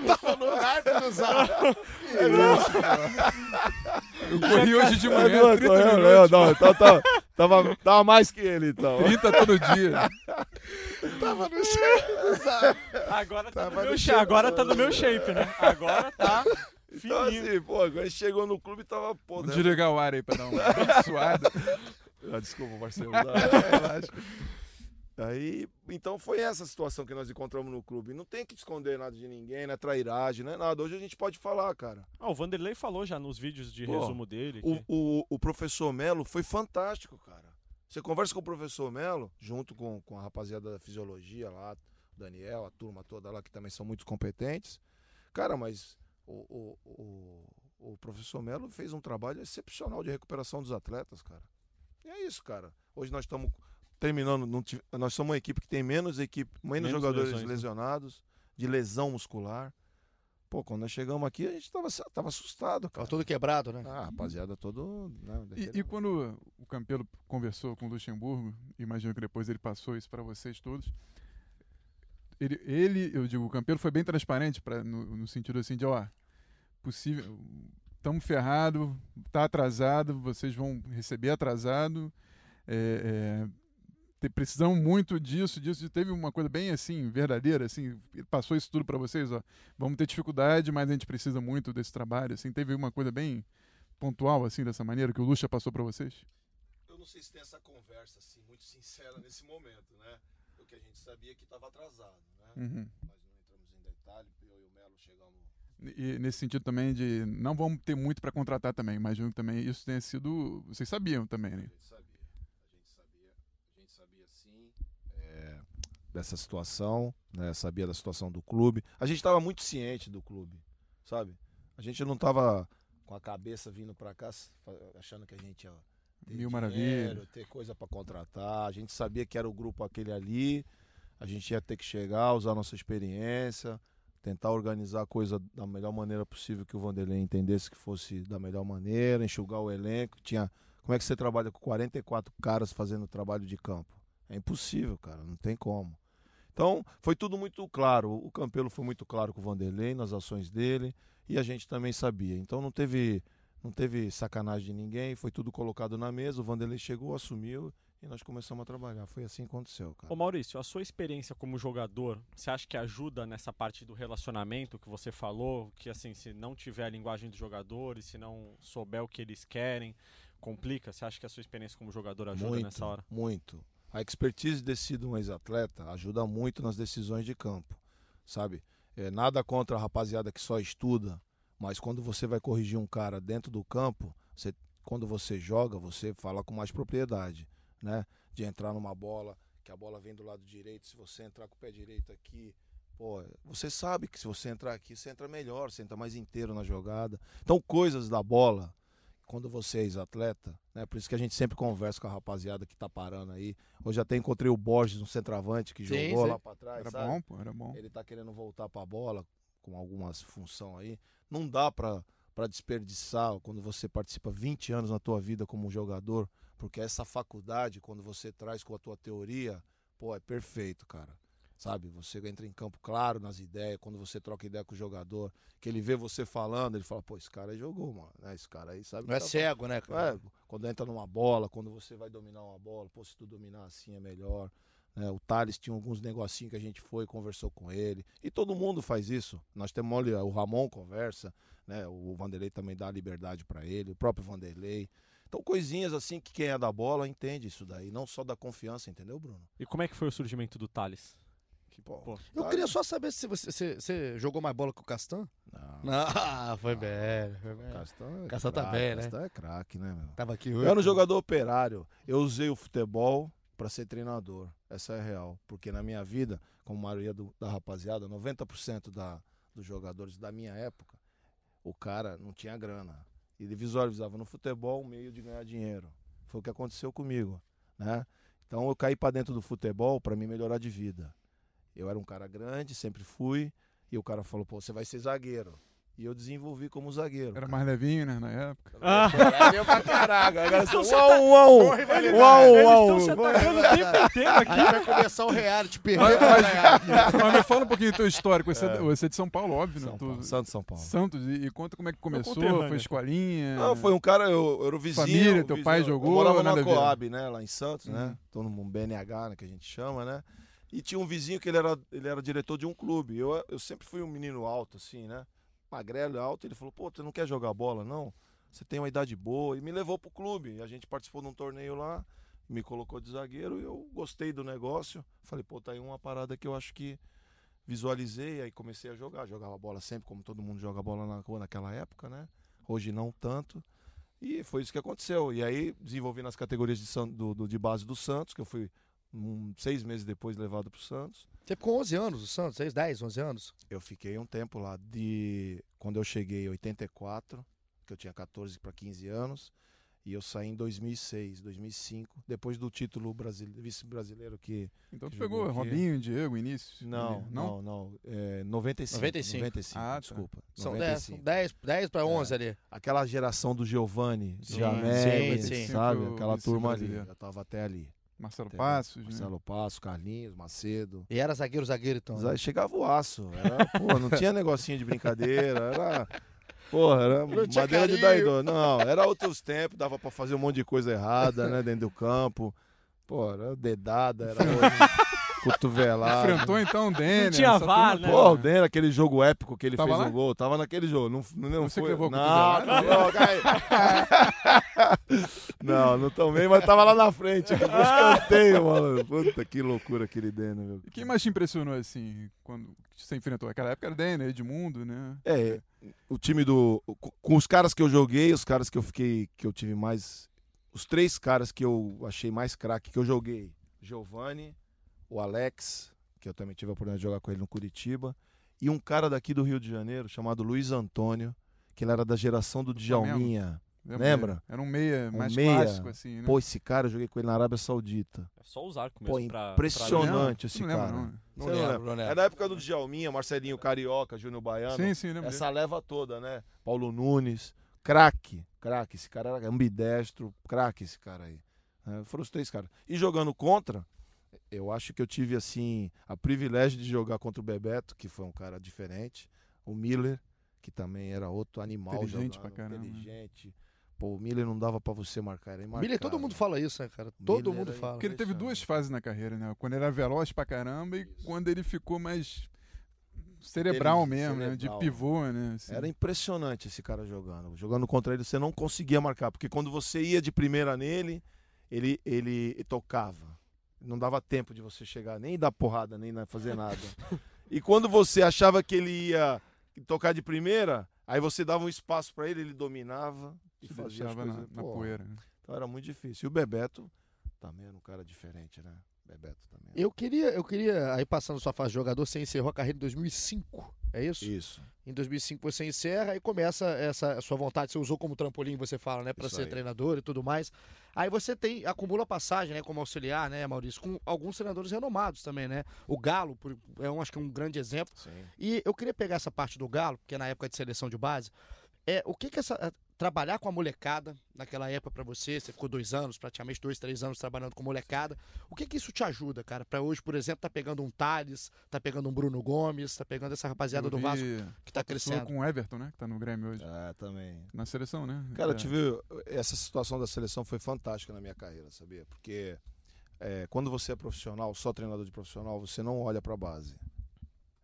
Tava no hype do Zara. Eu corri hoje de É, manhã, não, 30 não, não, minutos. não, então tava, tava, tava mais que ele, então. 30 todo dia. [LAUGHS] Tava no Zara. Agora tá, Tava no meu no shape, agora tá no meu shape, né? Agora tá Então, fininho. assim, pô, quando chegou no clube, tava, Vou né? desligar o ar aí pra dar uma suada. Ah, desculpa, Marcelo. [LAUGHS] Não, relaxa. Aí, então foi essa situação que nós encontramos no clube. Não tem que esconder nada de ninguém, não é trairagem, não é nada. Hoje a gente pode falar, cara. Ah, o Vanderlei falou já nos vídeos de Pô, resumo dele. O, que- o, o professor Melo foi fantástico, cara. Você conversa com o professor Melo, junto com, com a rapaziada da fisiologia lá, o Daniel, a turma toda lá, que também são muito competentes. Cara, mas o, o, o, o professor Melo fez um trabalho excepcional de recuperação dos atletas, cara. E é isso, cara. Hoje nós estamos terminando, tive- nós somos uma equipe que tem menos equipe, menos, Menos jogadores lesões, né? lesionados, de lesão muscular. Pô, quando nós chegamos aqui, a gente tava, tava assustado, Tava cara. todo quebrado, né? Ah, rapaziada, todo. Né, E, e quando o Campelo conversou com o Luxemburgo, imagino que depois ele passou isso para vocês todos. Ele, ele, eu digo, o Campelo foi bem transparente pra, no, no sentido assim de, ó, possível, estamos ferrados, tá atrasado, vocês vão receber atrasado, é, é, precisamos muito disso, disso. Teve uma coisa bem assim, verdadeira, assim, passou isso tudo para vocês, ó, vamos ter dificuldade, mas a gente precisa muito desse trabalho, assim, teve uma coisa bem pontual, assim, dessa maneira, que o Lucha passou para vocês? Eu não sei se tem essa conversa assim, muito sincera nesse momento, né? Porque a gente sabia que estava atrasado, né? Uhum. Mas não entramos em detalhe, eu e o Melo chegamos. E nesse sentido também de não vamos ter muito para contratar também, imagino que também isso tenha sido, vocês sabiam também, A né? gente sabia. A gente sabia. A gente sabia sim. é, dessa situação, né? Sabia da situação do clube. A gente estava muito ciente do clube, sabe? A gente não estava com a cabeça vindo para cá achando que a gente ia ter Mil dinheiro, ter coisa para contratar. A gente sabia que era o grupo aquele ali. A gente ia ter que chegar, usar nossa experiência, tentar organizar a coisa da melhor maneira possível que o Vanderlei entendesse que fosse da melhor maneira, enxugar o elenco. Tinha como é que você trabalha com 44 caras fazendo trabalho de campo? É impossível, cara, não tem como. Então, foi tudo muito claro. O Campelo foi muito claro com o Vanderlei nas ações dele e a gente também sabia. Então não teve não teve sacanagem de ninguém, foi tudo colocado na mesa, o Vanderlei chegou, assumiu e nós começamos a trabalhar. Foi assim que aconteceu, cara. Ô Maurício, a sua experiência como jogador, você acha que ajuda nessa parte do relacionamento que você falou? Que assim, se não tiver a linguagem dos jogadores, se não souber o que eles querem, complica? Você acha que a sua experiência como jogador ajuda muito, nessa hora? Muito. A expertise de sido um ex-atleta ajuda muito nas decisões de campo, sabe? É, nada contra a rapaziada que só estuda, mas quando você vai corrigir um cara dentro do campo, você, quando você joga, você fala com mais propriedade, né? De entrar numa bola, que a bola vem do lado direito, se você entrar com o pé direito aqui, pô, você sabe que se você entrar aqui, você entra melhor, você entra mais inteiro na jogada. Então, coisas da bola, quando você é ex-atleta, né? Por isso que a gente sempre conversa com a rapaziada que tá parando aí. Hoje até encontrei o Borges, um centroavante que Sim, jogou sim. lá pra trás, Era sabe? bom, pô, era bom. Ele tá querendo voltar pra bola com algumas função aí. Não dá pra para desperdiçar quando você participa 20 anos na tua vida como jogador, porque essa faculdade quando você traz com a tua teoria, pô, é perfeito, cara. Sabe? Você entra em campo claro nas ideias, quando você troca ideia com o jogador, que ele vê você falando, ele fala, pô, esse cara aí jogou, mano. né? Esse cara aí sabe Não é tá cego, né, cara? é, quando entra numa bola, quando você vai dominar uma bola, pô, se tu dominar assim é melhor. né? o Thales tinha alguns negocinhos que a gente foi, conversou com ele. E todo mundo faz isso. Nós temos, olha, o Ramon conversa, né? O Vanderlei também dá liberdade pra ele, o próprio Vanderlei. Então, coisinhas assim que quem é da bola entende isso daí, não só da confiança, entendeu, Bruno? E como é que foi o surgimento do Thales? Que, pô, Pô, Eu queria só saber se você, você- você jogou mais bola que o Castan? Não, Não, [LAUGHS] ah, foi bem, foi bem. Castan é Castan tá craque, bem, né? Castan é craque, né, meu? Tava aqui Eu hoje. era um jogador operário. Eu usei o futebol para ser treinador. Essa é a real. Porque na minha vida, como a maioria do- da rapaziada, 90% da, dos jogadores da minha época, o cara não tinha grana. Ele visualizava no futebol um meio de ganhar dinheiro. Foi o que aconteceu comigo, né? Então eu caí para dentro do futebol para me melhorar de vida. Eu era um cara grande, sempre fui, e o cara falou: "Pô, você vai ser zagueiro". E eu desenvolvi como zagueiro. Era mais levinho, né, na época. Ah. Era pra caraca. Agora só Então uau, uau, Boa rivalidade. uau, Eles uau. estão se atacando o tempo inteiro aqui. Aí vai começar o reality, perder Mas, pra ganhar. mas- mas me fala um pouquinho do teu histórico. Você é, você é de São Paulo, óbvio, né? São Tu- Paulo, Santos São Paulo. Santos, e, e conta como é que começou, foi escolinha. Não, foi um cara, eu, eu era o vizinho. Família, teu vizinho, pai eu jogou, morava nada na a? Coab, né, lá em Santos, Uhum. né? Todo mundo BNH, né, que a gente chama, né? E tinha um vizinho que ele era, ele era diretor de um clube. Eu, eu sempre fui um menino alto, assim, né? Magrelo, alto. Ele falou, pô, você não quer jogar bola, não? Você tem uma idade boa. E me levou pro clube. A gente participou de um torneio lá, me colocou de zagueiro e eu gostei do negócio. Falei, pô, tá aí uma parada que eu acho que visualizei, aí comecei a jogar. Jogava bola sempre, como todo mundo joga bola na rua naquela época, né? Hoje não tanto. E foi isso que aconteceu. E aí desenvolvi nas categorias de, do, do- de base do Santos, que eu fui um, seis meses depois levado pro Santos. Você ficou 11 anos, o Santos, 6, 10, 11 anos. Eu fiquei um tempo lá, de quando eu cheguei em 84, que eu tinha 14 para 15 anos, e eu saí em 2006, 2005, depois do título brasile- vice-brasileiro que Então tu Jogou pegou aqui. Robinho, Diego, início? não, ali, não, não, é 95, 95. 95, Ah, tá. desculpa. São 10, 95. são 10, 10 para 11 ali. Aquela geração do Giovanni, Sim, Jamé, sim, sim. sabe? O Aquela turma ali. Eu tava até ali. Marcelo Entendeu? Passos, né? Marcelo Passo, Carlinhos, Macedo. E era zagueiro, zagueiro então. né? Chegava o aço. Era, pô, não tinha [LAUGHS] negocinho de brincadeira. Era. Porra, era madeira de carinho. daidor. Não, era outros tempos, dava pra fazer um monte de coisa errada, né? Dentro do campo. Pô, era dedada, era [LAUGHS] cotovelada. Enfrentou então o Denner. Não tinha turma né? Pô, o Denner, aquele jogo épico que ele Tava fez lá? um gol, tava naquele jogo. Não, não, não foi. levou a não, cotovelada? não, não, [LAUGHS] não, não tomei, mas tava lá na frente. [LAUGHS] escanteio, mano. Puta, que loucura aquele Denner, meu. E quem mais te impressionou assim, quando você enfrentou? Aquela época era Denner, Edmundo, né? É, o time do. Com os caras que eu joguei, os caras que eu fiquei. que eu tive mais. Os três caras que eu achei mais craque que eu joguei. Giovanni, o Alex, que eu também tive a oportunidade de jogar com ele no Curitiba. E um cara daqui do Rio de Janeiro, chamado Luiz Antônio, que ele era da geração do Djalminha. Lembra? Era um meia Um mais meia. clássico, assim, né? Pô, esse cara eu joguei com ele na Arábia Saudita. É só usar Pô, mesmo pra... impressionante Não, esse não lembro, cara. não. Não não lembro, lembra? não É lembro. da época do Djalminha, Marcelinho Carioca, Júnior Baiano. Sim, sim, lembro. Essa leva toda, né? Paulo Nunes, craque, craque. Esse cara era ambidestro, craque esse cara aí. É, foram os três caras. E jogando contra, eu acho que eu tive, assim, a privilégio de jogar contra o Bebeto, que foi um cara diferente. O Miller, que também era outro animal. Inteligente jogando, pra caramba. Inteligente. Pô, o Miller não dava pra você marcar, era Miller, todo mundo fala isso, né, cara? Miller Todo mundo era fala. Porque ele teve duas fases na carreira, né? Quando ele era veloz pra caramba e quando ele ficou mais cerebral mesmo, né? De cerebral. pivô, né? assim. Era impressionante esse cara jogando. Jogando contra ele, você não conseguia marcar. Porque quando você ia de primeira nele, ele, ele tocava. Não dava tempo de você chegar, nem dar porrada, nem na- fazer nada. e quando você achava que ele ia tocar de primeira, aí você dava um espaço pra ele, ele dominava e Te fazia as na, coisas. na Pô, poeira. né? Então era muito difícil. E o Bebeto também era um cara diferente, né? Bebeto também. Eu queria, eu queria, aí passando sua fase de jogador, você encerrou a carreira em 2005, é isso? Isso. Em 2005 você encerra e começa essa sua vontade, você usou como trampolim, você fala, né, para ser aí. treinador e tudo mais. Aí você tem, acumula passagem, né, como auxiliar, né, Maurício, com alguns treinadores renomados também, né? O Galo, por- é um, acho que é um grande exemplo. Sim. E eu queria pegar essa parte do Galo, porque é na época de seleção de base, é o que que essa trabalhar com a molecada naquela época pra você, você ficou dois anos, praticamente dois, três anos trabalhando com molecada. O que que isso te ajuda, cara? Pra hoje, por exemplo, tá pegando um Thales, tá pegando um Bruno Gomes, tá pegando essa rapaziada Eu do Vasco que tá crescendo. com o Everton, né? Que tá no Grêmio hoje. É, também. Na seleção, né? Cara, É. eu tive. Essa situação da seleção foi fantástica na minha carreira, sabia? Porque é, quando você é profissional, só treinador de profissional, você não olha pra base.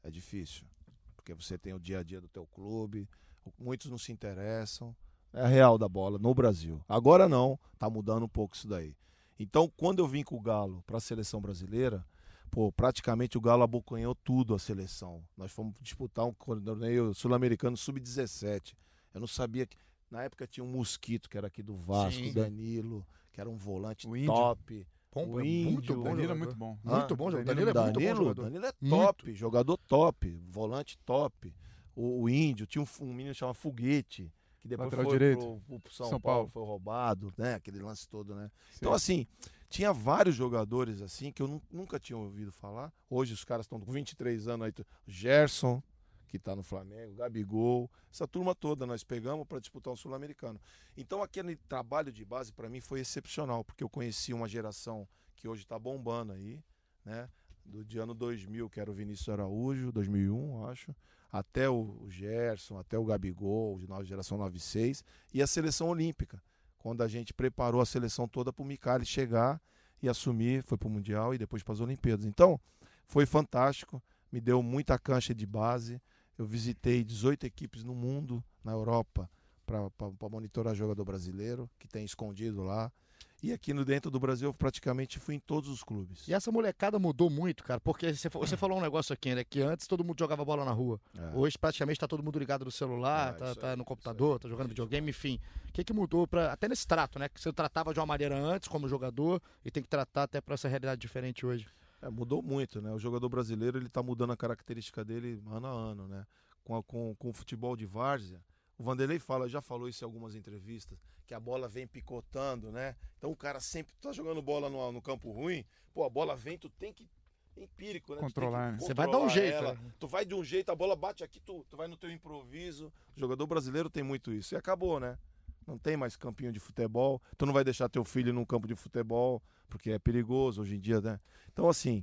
É difícil. Porque você tem o dia a dia do teu clube, muitos não se interessam. É a real da bola no Brasil. Agora não, tá mudando um pouco isso daí. Então, quando eu vim com o Galo pra seleção brasileira, pô, praticamente o Galo abocanhou tudo a seleção. Nós fomos disputar um torneio sul-americano sub-17. Eu não sabia que. Na época tinha um Mosquito, que era aqui do Vasco, Sim. Danilo, que era um volante O Índio. top. Bom, o é índio, muito bom Danilo é muito bom. Muito Ah, bom jogador. Danilo- Danilo é muito bom jogador. Danilo é Muito. top, jogador top, volante top. O, o Índio, tinha um, um menino chamado Foguete, que depois Lateral foi direito. pro, pro- São, São Paulo, Paulo. foi roubado, né? Aquele lance todo, né? Sim. Então, assim, tinha vários jogadores assim que eu nu- nunca tinha ouvido falar. Hoje os caras estão com 23 anos aí. Gerson, que está no Flamengo, Gabigol, essa turma toda nós pegamos para disputar o Sul-Americano. Então aquele trabalho de base para mim foi excepcional, porque eu conheci uma geração que hoje está bombando aí, né? Do de ano 2000, que era o Vinícius Araújo, 2001, acho, até o Gerson, até o Gabigol, de nova geração 96, e a seleção olímpica, quando a gente preparou a seleção toda para o Micali chegar e assumir, foi para o Mundial e depois para as Olimpíadas. Então, foi fantástico, me deu muita cancha de base. Eu visitei 18 equipes no mundo, na Europa, para monitorar jogador brasileiro, que tem escondido lá. E aqui no dentro do Brasil, eu praticamente fui em todos os clubes. E essa molecada mudou muito, cara, porque você, você falou um negócio aqui, né? Que antes todo mundo jogava bola na rua. É. Hoje, praticamente, tá todo mundo ligado no celular, é, tá, tá no computador, tá jogando videogame, enfim. O que, que mudou para até nesse trato, né? Que você tratava de uma maneira antes como jogador e tem que tratar até para essa realidade diferente hoje. É, mudou muito, né? O jogador brasileiro ele tá mudando a característica dele ano a ano, né? Com, a, com, com o futebol de várzea o Vanderlei fala, já falou isso em algumas entrevistas, que a bola vem picotando, né? Então o cara sempre tá jogando bola no, no campo ruim, pô, a bola vem, tu tem que empírico, né? Controlar, né? Você vai dar um jeito. Ela. Né? Tu vai de um jeito, a bola bate aqui, tu, tu vai no teu improviso. O jogador brasileiro tem muito isso. E acabou, né? Não tem mais campinho de futebol. Tu não vai deixar teu filho num campo de futebol, porque é perigoso hoje em dia, né? Então, assim,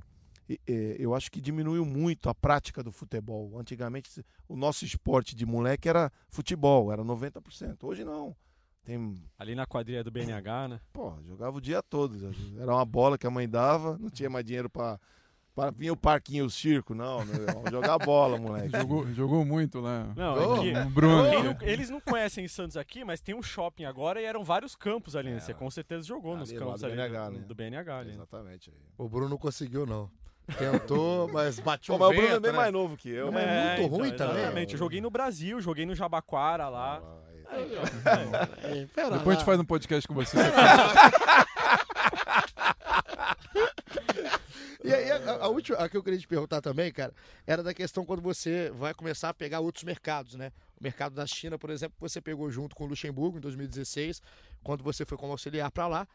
eu acho que diminuiu muito a prática do futebol. Antigamente, o nosso esporte de moleque era futebol, era 90%. Hoje não. Tem... Ali na quadrilha do BNH, né? Pô, jogava o dia todo. Era uma bola que a mãe dava, não tinha mais dinheiro para para vir o parquinho, o circo, não, não vamos jogar bola, moleque. Jogou, jogou muito lá. Não, aqui, o Bruno. Não, eles não conhecem Santos aqui, mas tem um shopping agora e eram vários campos ali, né? Você com certeza jogou ali nos campos ali BNH, do, né? do BNH. Ali. Exatamente. O Bruno não conseguiu, não. Tentou, mas bateu Pô, mas o Bruno é bem né? mais novo que eu. Mas é, muito então, ruim também. Exatamente. Eu joguei no Brasil, joguei no Jabaquara lá. Ah, então, é. Depois a gente faz um podcast com você. [LAUGHS] e aí, a, a, última a que eu queria te perguntar também, cara, era da questão quando você vai começar a pegar outros mercados, né? O mercado da China, por exemplo, você pegou junto com o Luxemburgo em 2016, quando você foi como auxiliar para lá.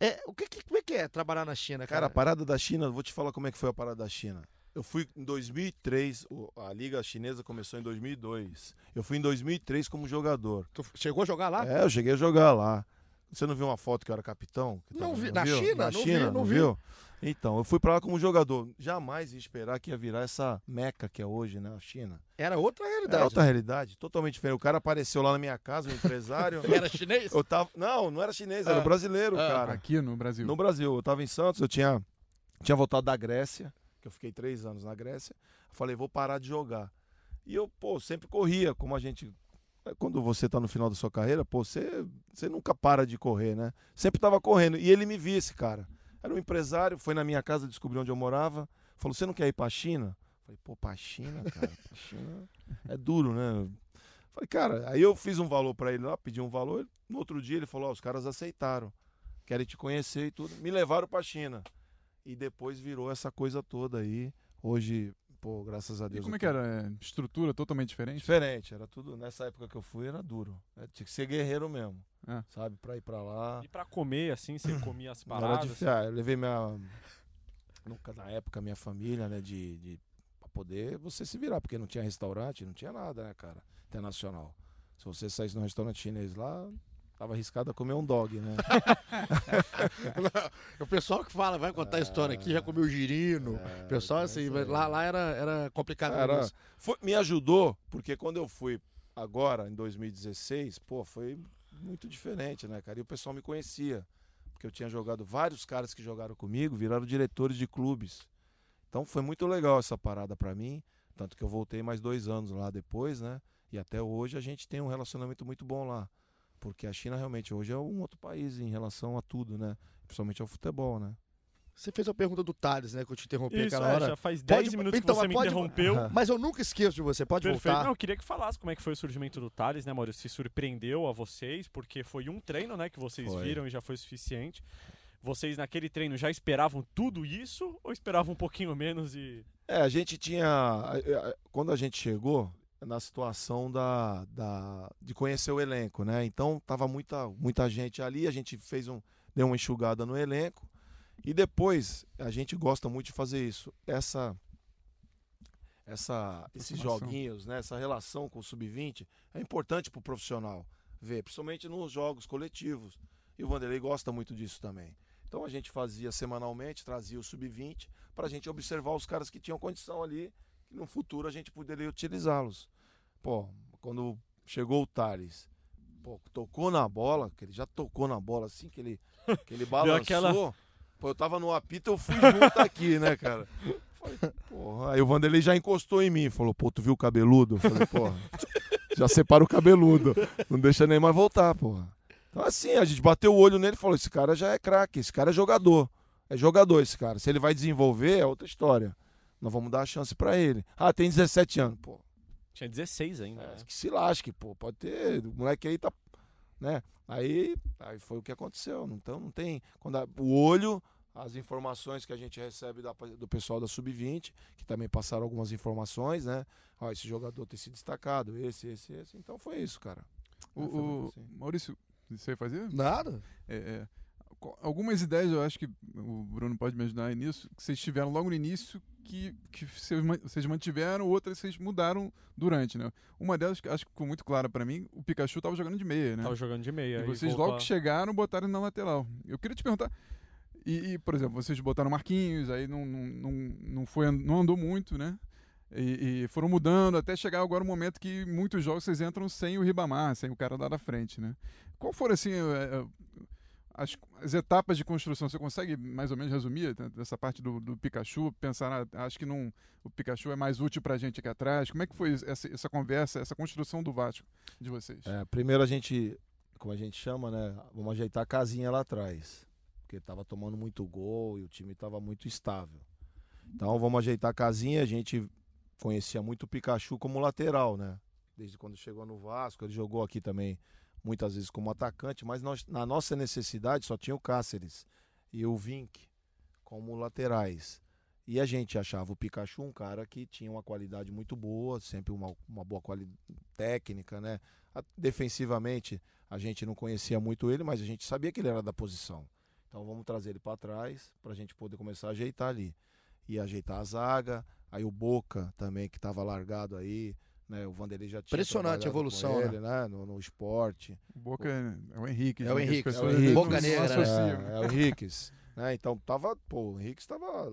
É, o que, que, como é que é trabalhar na China, cara? Cara, a parada da China, vou te falar como é que foi a parada da China. Eu fui em 2003, a Liga Chinesa começou em 2002. Eu fui em 2003 como jogador. Tu chegou a jogar lá? É, eu cheguei a jogar lá. Você não viu uma foto que eu era capitão? Não vi. Na viu? China? Na não China, vi, não, não viu? Então, eu fui para lá como jogador. Jamais ia esperar que ia virar essa meca que é hoje, né? A China. Era outra realidade. Era outra né? realidade, totalmente diferente. O cara apareceu lá na minha casa, o um empresário. [LAUGHS] era chinês? Eu tava... Não, não era chinês, era ah. brasileiro, ah. cara. Aqui no Brasil. No Brasil. Eu tava em Santos, eu tinha, tinha voltado da Grécia, que eu fiquei três anos na Grécia. Eu falei, vou parar de jogar. E eu, pô, sempre corria, como a gente quando você está no final da sua carreira, pô, você, você nunca para de correr, né? Sempre estava correndo. E ele me via, esse cara. Era um empresário, foi na minha casa, descobriu onde eu morava. Falou: Você não quer ir para a China? Falei: Pô, para a China, cara, pra China é duro, né? Falei: Cara, aí eu fiz um valor para ele lá, pedi um valor. No outro dia ele falou: oh, Os caras aceitaram, querem te conhecer e tudo. Me levaram para a China. E depois virou essa coisa toda aí. Hoje, pô, graças a Deus. E como é que era? É, estrutura totalmente diferente? Diferente, era tudo. Nessa época que eu fui era duro. Tinha que ser guerreiro mesmo. É. Sabe? Pra ir pra lá. E pra comer, assim, você [CLEARS THROAT] comia as paradas? Era difícil. Ah, eu levei minha. Na época, minha família, né? De, de. Pra poder você se virar, porque não tinha restaurante, não tinha nada, né, cara? Internacional. Se você saísse no restaurante chinês lá, Tava arriscado a comer um dog, né? [LAUGHS] o pessoal que fala, vai contar a história aqui, já comeu girino. É, o pessoal, assim, lá, lá era, era complicado. Era, foi, me ajudou, porque quando eu fui agora, em 2016, pô, foi muito diferente, né, cara? E o pessoal me conhecia. Porque eu tinha jogado vários caras que jogaram comigo, viraram diretores de clubes. Então foi muito legal essa parada para mim. Tanto que eu voltei mais dois anos lá depois, né? E até hoje a gente tem um relacionamento muito bom lá. Porque a China realmente hoje é um outro país em relação a tudo, né? Principalmente ao futebol, né? Você fez a pergunta do Thales, né? Que eu te interrompi Isso, aquela é, hora. Já faz 10 pode, minutos então, que você me pode, interrompeu. [LAUGHS] Mas eu nunca esqueço de você, pode Perfeito. voltar. Não, eu queria que falasse como é que foi o surgimento do Thales, né, Maurício? Se surpreendeu a vocês, porque foi um treino, né, que vocês foi. viram e já foi suficiente. Vocês naquele treino já esperavam tudo isso ou esperavam um pouquinho menos e. É, a gente tinha. Quando a gente chegou, na situação da, da, de conhecer o elenco, né? Então tava muita, muita gente ali, a gente fez um, deu uma enxugada no elenco e depois a gente gosta muito de fazer isso. Essa essa, esses joguinhos, né, essa relação com o sub-20 é importante para o profissional ver, principalmente nos jogos coletivos. E o Vanderlei gosta muito disso também. Então a gente fazia semanalmente, trazia o sub-20 para a gente observar os caras que tinham condição ali, que no futuro a gente poderia utilizá-los. Pô, quando chegou o Thales, pô, tocou na bola, que ele já tocou na bola assim, que ele, [LAUGHS] que ele balançou. aquela- Pô, eu tava no apito, eu fui junto aqui, né, cara? Falei, porra. Aí o Vanderlei já encostou em mim, falou, pô, tu viu o cabeludo? Eu falei, porra, já separa o cabeludo, não deixa nem mais voltar, porra. Então assim, a gente bateu o olho nele e falou, esse cara já é craque, esse cara é jogador. É jogador esse cara. Se ele vai desenvolver, é outra história. Nós vamos dar a chance pra ele. Ah, tem 17 anos, pô. Tinha 16 ainda, É, né? que se lasque, pô. Pode ter. O moleque aí tá. Né? Aí, aí foi o que aconteceu. Então não tem. Quando a- o olho, as informações que a gente recebe da- do pessoal da Sub-20, que também passaram algumas informações, né? Ó, esse jogador tem se destacado, esse, esse, esse. Então foi isso, cara. O, É, o- assim. Maurício, você ia fazer? Nada. É, é, algumas ideias, eu acho que o Bruno pode me ajudar nisso, que vocês tiveram logo no início que, que vocês man- vocês mantiveram, outras vocês mudaram durante, né? Uma delas, acho que ficou muito clara pra mim, o Pikachu tava jogando de meia, né? Tava jogando de meia. E vocês voltou logo que chegaram, botaram na lateral. Eu queria te perguntar. E, e, por exemplo, vocês botaram Marquinhos, aí não, não, não, não, foi, não andou muito, né? E, e foram mudando até chegar agora o momento que muitos jogos vocês entram sem o Ribamar, sem o cara lá da frente, né? Qual foram, assim, é, é, as, as etapas de construção? Você consegue mais ou menos resumir né, dessa parte do, do Pikachu? Pensar, ah, acho que não, o Pikachu é mais útil pra gente aqui atrás. Como é que foi essa, essa conversa, essa construção do Vasco de vocês? É, primeiro a gente, como a gente chama, né? Vamos ajeitar a casinha lá atrás. Porque tava tomando muito gol e o time tava muito estável. Então vamos ajeitar a casinha. A gente conhecia muito o Pikachu como lateral, né? Desde quando chegou no Vasco, ele jogou aqui também muitas vezes como atacante, mas nós, na nossa necessidade só tinha o Cáceres e o Vink como laterais. E a gente achava o Pikachu um cara que tinha uma qualidade muito boa, sempre uma, uma boa qualidade técnica, né? A- Defensivamente, a gente não conhecia muito ele, mas a gente sabia que ele era da posição. Então vamos trazer ele para trás para a gente poder começar a ajeitar ali. E ajeitar a zaga. Aí o Boca também, que estava largado aí. Né? O Vanderlei já tinha. Impressionante a evolução, ele, né? No, no esporte. Boca é, é o Henrique. É o né, Henrique, é o vezes Boca Negra, né? É, é o Henriques. né? Então tava. Pô, o Henriques estava.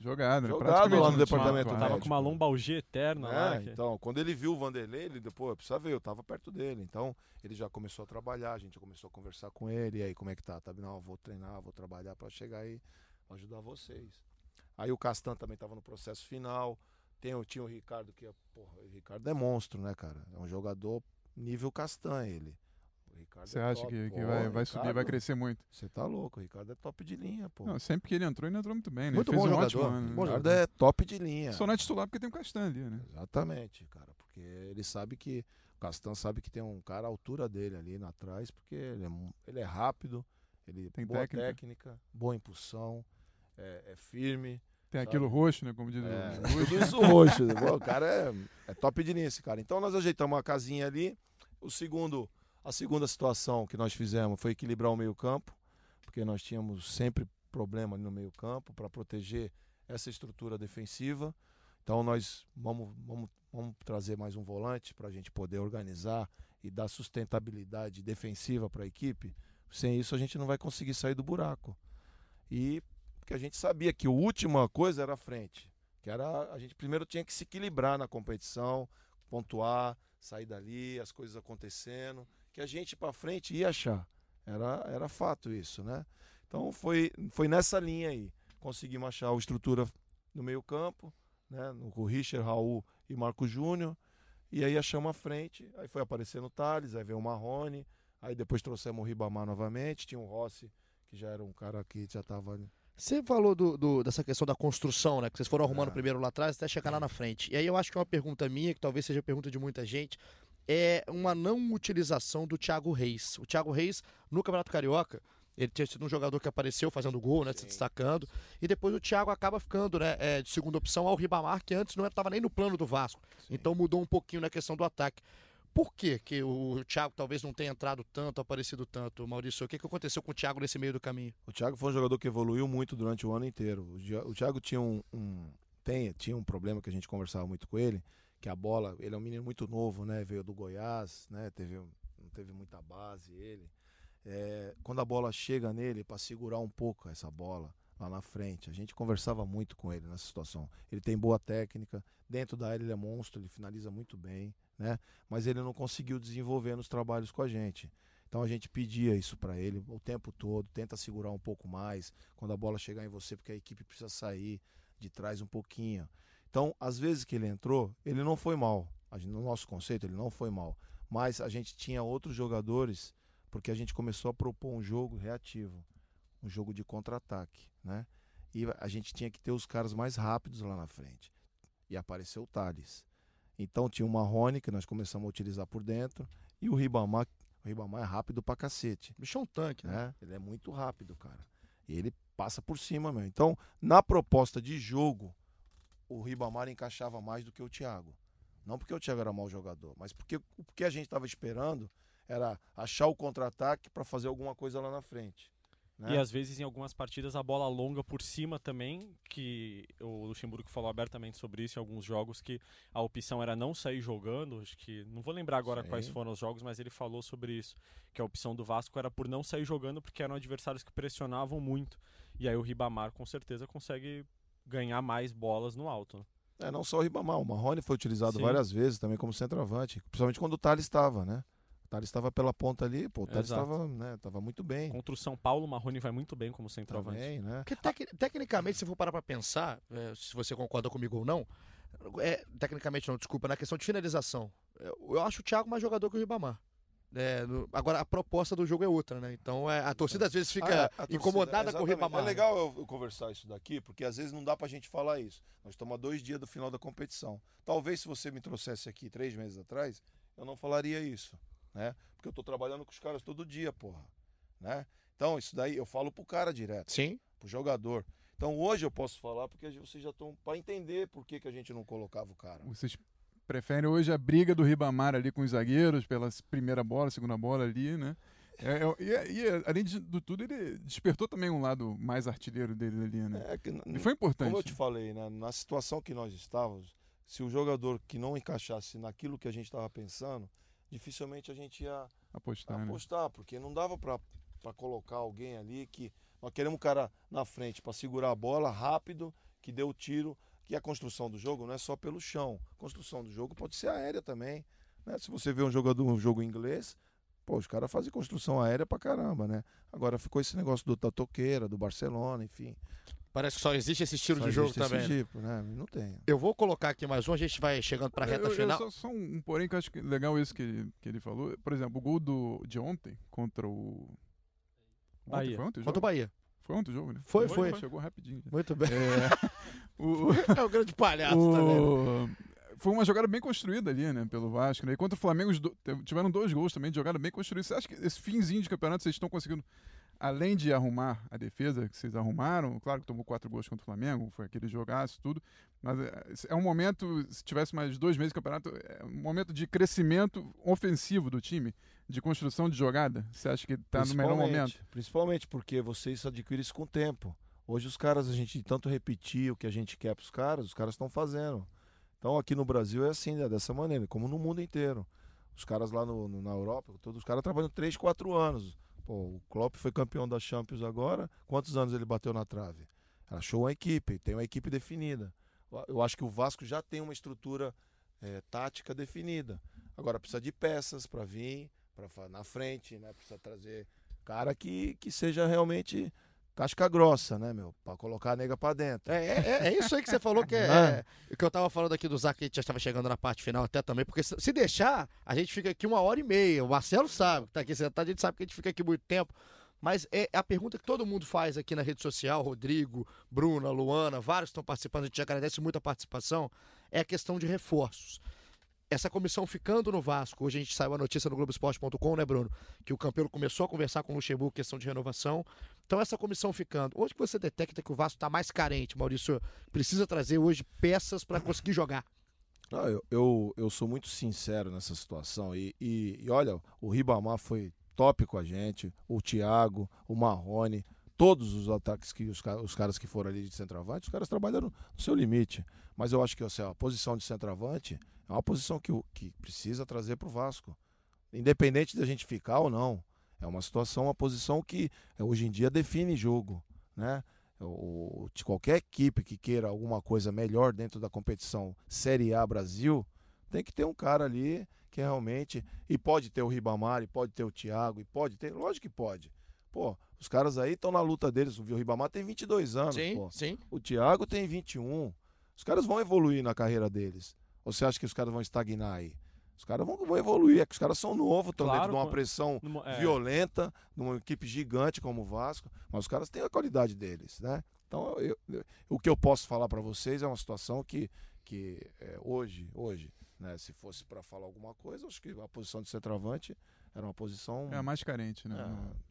Jogado, né? Jogado lá no departamento. Tava com uma lombalgia eterna lá. É, que- então, quando ele viu o Vanderlei, ele depois, precisa ver, eu tava perto dele. Então, ele já começou a trabalhar, a gente já começou a conversar com ele. E aí, como é que tá? Tá, não, vou treinar, vou trabalhar para chegar aí, ajudar vocês. Aí o Castan também tava no processo final. Tem, o- tinha o Ricardo que, é- porra, o Ricardo é monstro, né, cara? É um jogador nível Castan, ele. Ricardo Você é acha top. que, que Pô, vai, vai subir, vai Ricardo, crescer muito? Você tá louco, o Ricardo é top de linha, pô. Não, sempre que ele entrou, ele entrou muito bem, né? Muito ele fez bom um jogador, ótimo o né? Ricardo é top de linha. Só não é titular porque tem o Castan ali, né? Exatamente, cara, porque ele sabe que o Castan sabe que tem um cara à altura dele ali na trás, porque ele é, ele é rápido, ele Tem boa técnica. técnica. boa impulsão, é, é firme. Tem Sabe? aquilo roxo, né? Como diz É, o tudo isso roxo. né? Pô, o cara é, é top de esse cara. Então nós ajeitamos a casinha ali. O segundo, a segunda situação que nós fizemos foi equilibrar o meio-campo, porque nós tínhamos sempre problema ali no meio-campo para proteger essa estrutura defensiva. Então nós vamos, vamos, vamos trazer mais um volante para a gente poder organizar e dar sustentabilidade defensiva para a equipe. Sem isso a gente não vai conseguir sair do buraco. E porque a gente sabia que a última coisa era a frente. Que era a gente primeiro tinha que se equilibrar na competição, pontuar, sair dali, as coisas acontecendo, que a gente para frente ia achar. Era, era fato isso, né? Então foi, foi nessa linha aí. Conseguimos achar a estrutura no meio-campo, né? Com Richard, Raul e Marco Júnior. E aí achamos a frente, aí foi aparecendo o Thales, aí veio o Marrone, aí depois trouxemos o Ribamar novamente, tinha o Rossi, que já era um cara que já estava Você falou do, do- dessa questão da construção, né? Que vocês foram arrumando É. primeiro lá atrás até chegar lá na frente. E aí eu acho que é uma pergunta minha, que talvez seja pergunta de muita gente, é uma não utilização do Thiago Reis. O Thiago Reis, no Campeonato Carioca, ele tinha sido um jogador que apareceu fazendo gol, né? Se Sim. destacando. E depois o Thiago acaba ficando, né? é, de segunda opção ao Ribamar, que antes não estava nem no plano do Vasco. Então mudou um pouquinho na questão do ataque. Por que, que o Thiago talvez não tenha entrado tanto, aparecido tanto, Maurício? O que, que aconteceu com o Thiago nesse meio do caminho? O Thiago foi um jogador que evoluiu muito durante o ano inteiro. O Thiago tinha um, um- tem, tinha um problema que a gente conversava muito com ele, que a bola, ele é um menino muito novo, né? Veio do Goiás, né? Teve, não teve muita base ele. É, quando a bola chega nele para segurar um pouco essa bola lá na frente, a gente conversava muito com ele nessa situação. Ele tem boa técnica, dentro da área ele é monstro, ele finaliza muito bem, né? Mas ele não conseguiu desenvolver nos trabalhos com a gente. Então a gente pedia isso para ele o tempo todo, tenta segurar um pouco mais quando a bola chegar em você, porque a equipe precisa sair de trás um pouquinho. Então, às vezes que ele entrou, ele não foi mal. No nosso conceito, ele não foi mal. Mas a gente tinha outros jogadores, porque a gente começou a propor um jogo reativo, um jogo de contra-ataque, né? E a gente tinha que ter os caras mais rápidos lá na frente. E apareceu o Thales. Então tinha o Marrone, que nós começamos a utilizar por dentro, e o Ribamar, o Ribamar é rápido pra cacete. Bicho é um tanque, né? né? Ele é muito rápido, cara. E ele passa por cima mesmo. Então, na proposta de jogo, o Ribamar encaixava mais do que o Thiago. Não porque o Thiago era mau jogador, mas porque o que a gente estava esperando era achar o contra-ataque para fazer alguma coisa lá na frente. Né? E às vezes em algumas partidas a bola longa por cima também, que o Luxemburgo falou abertamente sobre isso em alguns jogos, que a opção era não sair jogando, acho que não vou lembrar agora Sim. quais foram os jogos, mas ele falou sobre isso, que a opção do Vasco era por não sair jogando porque eram adversários que pressionavam muito. E aí o Ribamar com certeza consegue ganhar mais bolas no alto. Né? É, não só o Ribamar, o Marrone foi utilizado Sim. várias vezes também como centroavante, principalmente quando o Thales estava, né? O Thales estava pela ponta ali, pô, o Thales estava né, tava muito bem. Contra o São Paulo, o Marrone vai muito bem como centroavante. Também, né? Porque tec tecnicamente, se for parar para pensar, é, se você concorda comigo ou não, é, tecnicamente não, desculpa, na questão de finalização, eu, eu acho o Thiago mais jogador que o Ribamar. É, no, agora a proposta do jogo é outra, né? Então é, a torcida às vezes fica ah, torcida, incomodada com o Ribamar. É legal eu, eu, conversar isso daqui, porque às vezes não dá pra gente falar isso. Nós estamos a dois dias do final da competição. Talvez se você me trouxesse aqui três meses atrás, eu não falaria isso né? Porque eu tô trabalhando com os caras todo dia, porra, né? Então, isso daí eu falo pro cara direto. Sim. Pro jogador. Então, hoje eu posso falar porque vocês já estão para entender por que, que a gente não colocava o cara. Vocês preferem hoje a briga do Ribamar ali com os zagueiros pela primeira bola, segunda bola ali, né? É, é, e, e, além de tudo, ele despertou também um lado mais artilheiro dele ali, né? É, que, e foi importante. Como eu te falei, né? na situação que nós estávamos, se o jogador que não encaixasse naquilo que a gente estava pensando, dificilmente a gente ia apostar, apostar né? porque não dava para colocar alguém ali que nós queremos um cara na frente para segurar a bola rápido, que dê o tiro, que a construção do jogo não é só pelo chão. A construção do jogo pode ser aérea também. Né? Se você vê um jogador, um jogo inglês, pô, os caras fazem construção aérea pra caramba, né? Agora ficou esse negócio do Tatoqueira, do Barcelona, enfim. Parece que só existe esse estilo só de jogo também. Esse tipo, né? Não tem. Eu vou colocar aqui mais um, a gente vai chegando para a reta eu, final. Eu, só, só um, porém que eu acho que legal isso que ele, que ele falou. Por exemplo, o gol do, de ontem contra o. Bahia. foi ontem o Contra o Bahia. Foi ontem o jogo, né? Foi, foi. foi. Chegou rapidinho. Muito bem. É, [LAUGHS] o, é o grande palhaço o, também. Foi uma jogada bem construída ali, né, pelo Vasco. Né? E contra o Flamengo, tiveram dois gols também de jogada bem construída. Você acha que esse finzinho de campeonato vocês estão conseguindo além de arrumar a defesa que vocês arrumaram, claro que tomou quatro gols contra o Flamengo, foi aquele jogaço, tudo, mas é, é um momento, se tivesse mais dois meses de campeonato, é um momento de crescimento ofensivo do time, de construção de jogada. Você acha que está no melhor momento? Principalmente porque vocês adquirem isso com o tempo. Hoje os caras, a gente tanto repetir o que a gente quer para os caras, os caras estão fazendo. Então aqui no Brasil é assim, né, dessa maneira, como no mundo inteiro. Os caras lá no, no na Europa, todos os caras trabalham 3, 4 anos Pô, o Klopp foi campeão da Champions agora. Quantos anos ele bateu na trave? Achou uma equipe, tem uma equipe definida. Eu acho que o Vasco já tem uma estrutura é, tática definida. Agora precisa de peças para vir, para na frente, né? Precisa trazer cara que, que seja realmente casca grossa, né, meu? Pra colocar a nega pra dentro. É, é, é isso aí que você falou que é, [LAUGHS] é. é que eu tava falando aqui do Zac, que já estava chegando na parte final até também, porque se, se, deixar, a gente fica aqui uma hora e meia. O Marcelo sabe que tá aqui sentado, a gente sabe que a gente fica aqui muito tempo. Mas é a pergunta que todo mundo faz aqui na rede social, Rodrigo, Bruna, Luana, vários estão participando, a gente agradece muito a participação, é a questão de reforços essa comissão ficando no Vasco, hoje a gente saiu a notícia no Globoesporte.com, né, Bruno? Que o Campelo começou a conversar com o Luxemburgo questão de renovação. Então, essa comissão ficando. Onde que você detecta que o Vasco está mais carente, Maurício? Precisa trazer hoje peças para conseguir jogar. Eu, eu, eu, sou muito sincero nessa situação. E, e, e, olha, o Ribamar foi top com a gente, o Thiago, o Marrone. todos os ataques que os, os caras que foram ali de centroavante, os caras trabalharam no seu limite. Mas eu acho que assim, a posição de centroavante é uma posição que, que precisa trazer para o Vasco. Independente da gente ficar ou não. É uma situação, uma posição que é, hoje em dia define jogo. Né? O, de qualquer equipe que queira alguma coisa melhor dentro da competição Série A Brasil, tem que ter um cara ali que realmente. E pode ter o Ribamar, e pode ter o Thiago, e pode ter. Lógico que pode. Pô, os caras aí estão na luta deles. O Ribamar tem 22 anos. Sim, pô. sim. O Thiago tem 21. Os caras vão evoluir na carreira deles. Ou você acha que os caras vão estagnar aí? Os caras vão, vão evoluir, é que os caras são novos, estão Claro, dentro de uma pressão Numa- é, violenta, numa equipe gigante como o Vasco, mas os caras têm a qualidade deles, né? Então, eu- eu- o que eu posso falar para vocês é uma situação que, que é, hoje, hoje, né, se fosse para falar alguma coisa, acho que a posição de centroavante era uma posição. É a mais carente, né?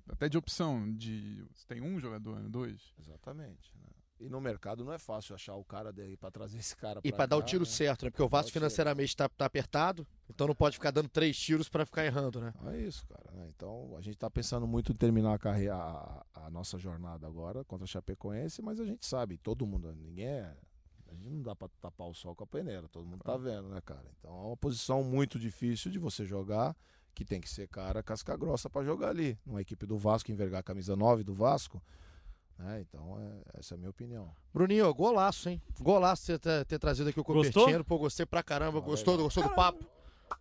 É. Até de opção, de. Você tem um jogador, né? dois. Exatamente. né? E no mercado não é fácil achar o cara daí para trazer esse cara E pra dar o tiro né? certo, né? Porque o Vasco financeiramente tá, tá apertado, então não pode ficar dando três tiros pra ficar errando, né? É isso, cara. né? Então a gente está pensando muito em terminar a carreira, a, a nossa jornada agora contra a Chapecoense, mas a gente sabe, todo mundo, ninguém é. A gente não dá para tapar o sol com a peneira, todo mundo tá vendo, né, cara? Então é uma posição muito difícil de você jogar, que tem que ser cara casca grossa para jogar ali. Numa equipe do Vasco, envergar a camisa 9 do Vasco. Né? Então, é- essa é a minha opinião. Bruninho, golaço, hein? Golaço você ter, ter trazido aqui o? Copertino. Pô, gostei pra caramba. Ah, Gostou, legal. gostou do papo?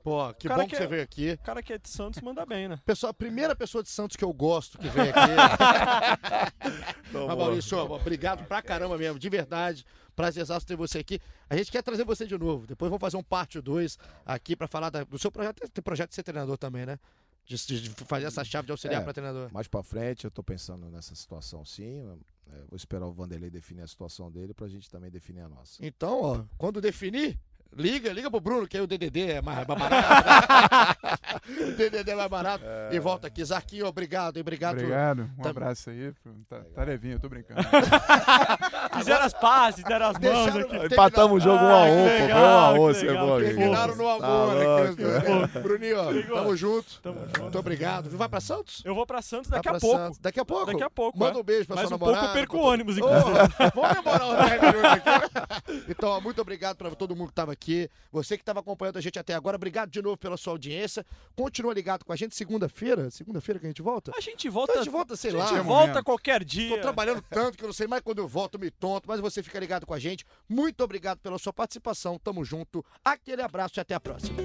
Pô, que bom que, que você é- veio aqui. O cara que é de Santos manda bem, né? Pessoa, a primeira pessoa de Santos que eu gosto que veio aqui. [LAUGHS] Mas, Maurício, ó, obrigado pra caramba mesmo, de verdade. Prazerzaço ter você aqui. A gente quer trazer você de novo. Depois vamos fazer um parte 2 aqui pra falar da- do seu projeto. Tem projeto de ser treinador também, né? De, de- fazer essa chave de auxiliar É. pra treinador. Mais para frente, eu tô pensando nessa situação sim. É, vou esperar o Vanderlei definir a situação dele pra gente também definir a nossa. Então, ó, quando definir, liga, liga pro Bruno, que aí o DDD [LAUGHS] é mais, barato. né? o DDD é mais barato. E volta aqui. Zarquinho, obrigado, obrigado. Obrigado. Um Tam- abraço aí. Tá, tá levinho, eu tô brincando. [LAUGHS] Fizeram as pazes, deram as mãos Deixaram- aqui. Empatamos o jogo 1 Ah, a que 1 pô. 1 a 1 que esse legal, gol que aí. Terminaram no Tá amor, né? louco, cara? Bruninho, ó, tamo junto. Tamo junto. Muito obrigado. Vai pra Santos? Eu vou pra Santos daqui a pra pouco. Santos. Daqui a pouco? Daqui a pouco, Manda é. um beijo pra Mais sua um pouco namorada. eu perco o ônibus, inclusive. Vamos demorar uns 10 minutos aqui. Então, muito obrigado pra todo mundo que tava aqui. Você que tava acompanhando a gente até agora, obrigado de novo pela sua audiência. Continua ligado com a gente segunda-feira. Segunda-feira que a gente volta? A gente Então volta. a gente volta, sei a lá. gente é volta momento. qualquer dia. Tô trabalhando [LAUGHS] tanto que eu não sei mais quando eu volto, eu me tonto, mas você fica ligado com a gente. Muito obrigado pela sua participação. Tamo junto. Aquele abraço e até a próxima.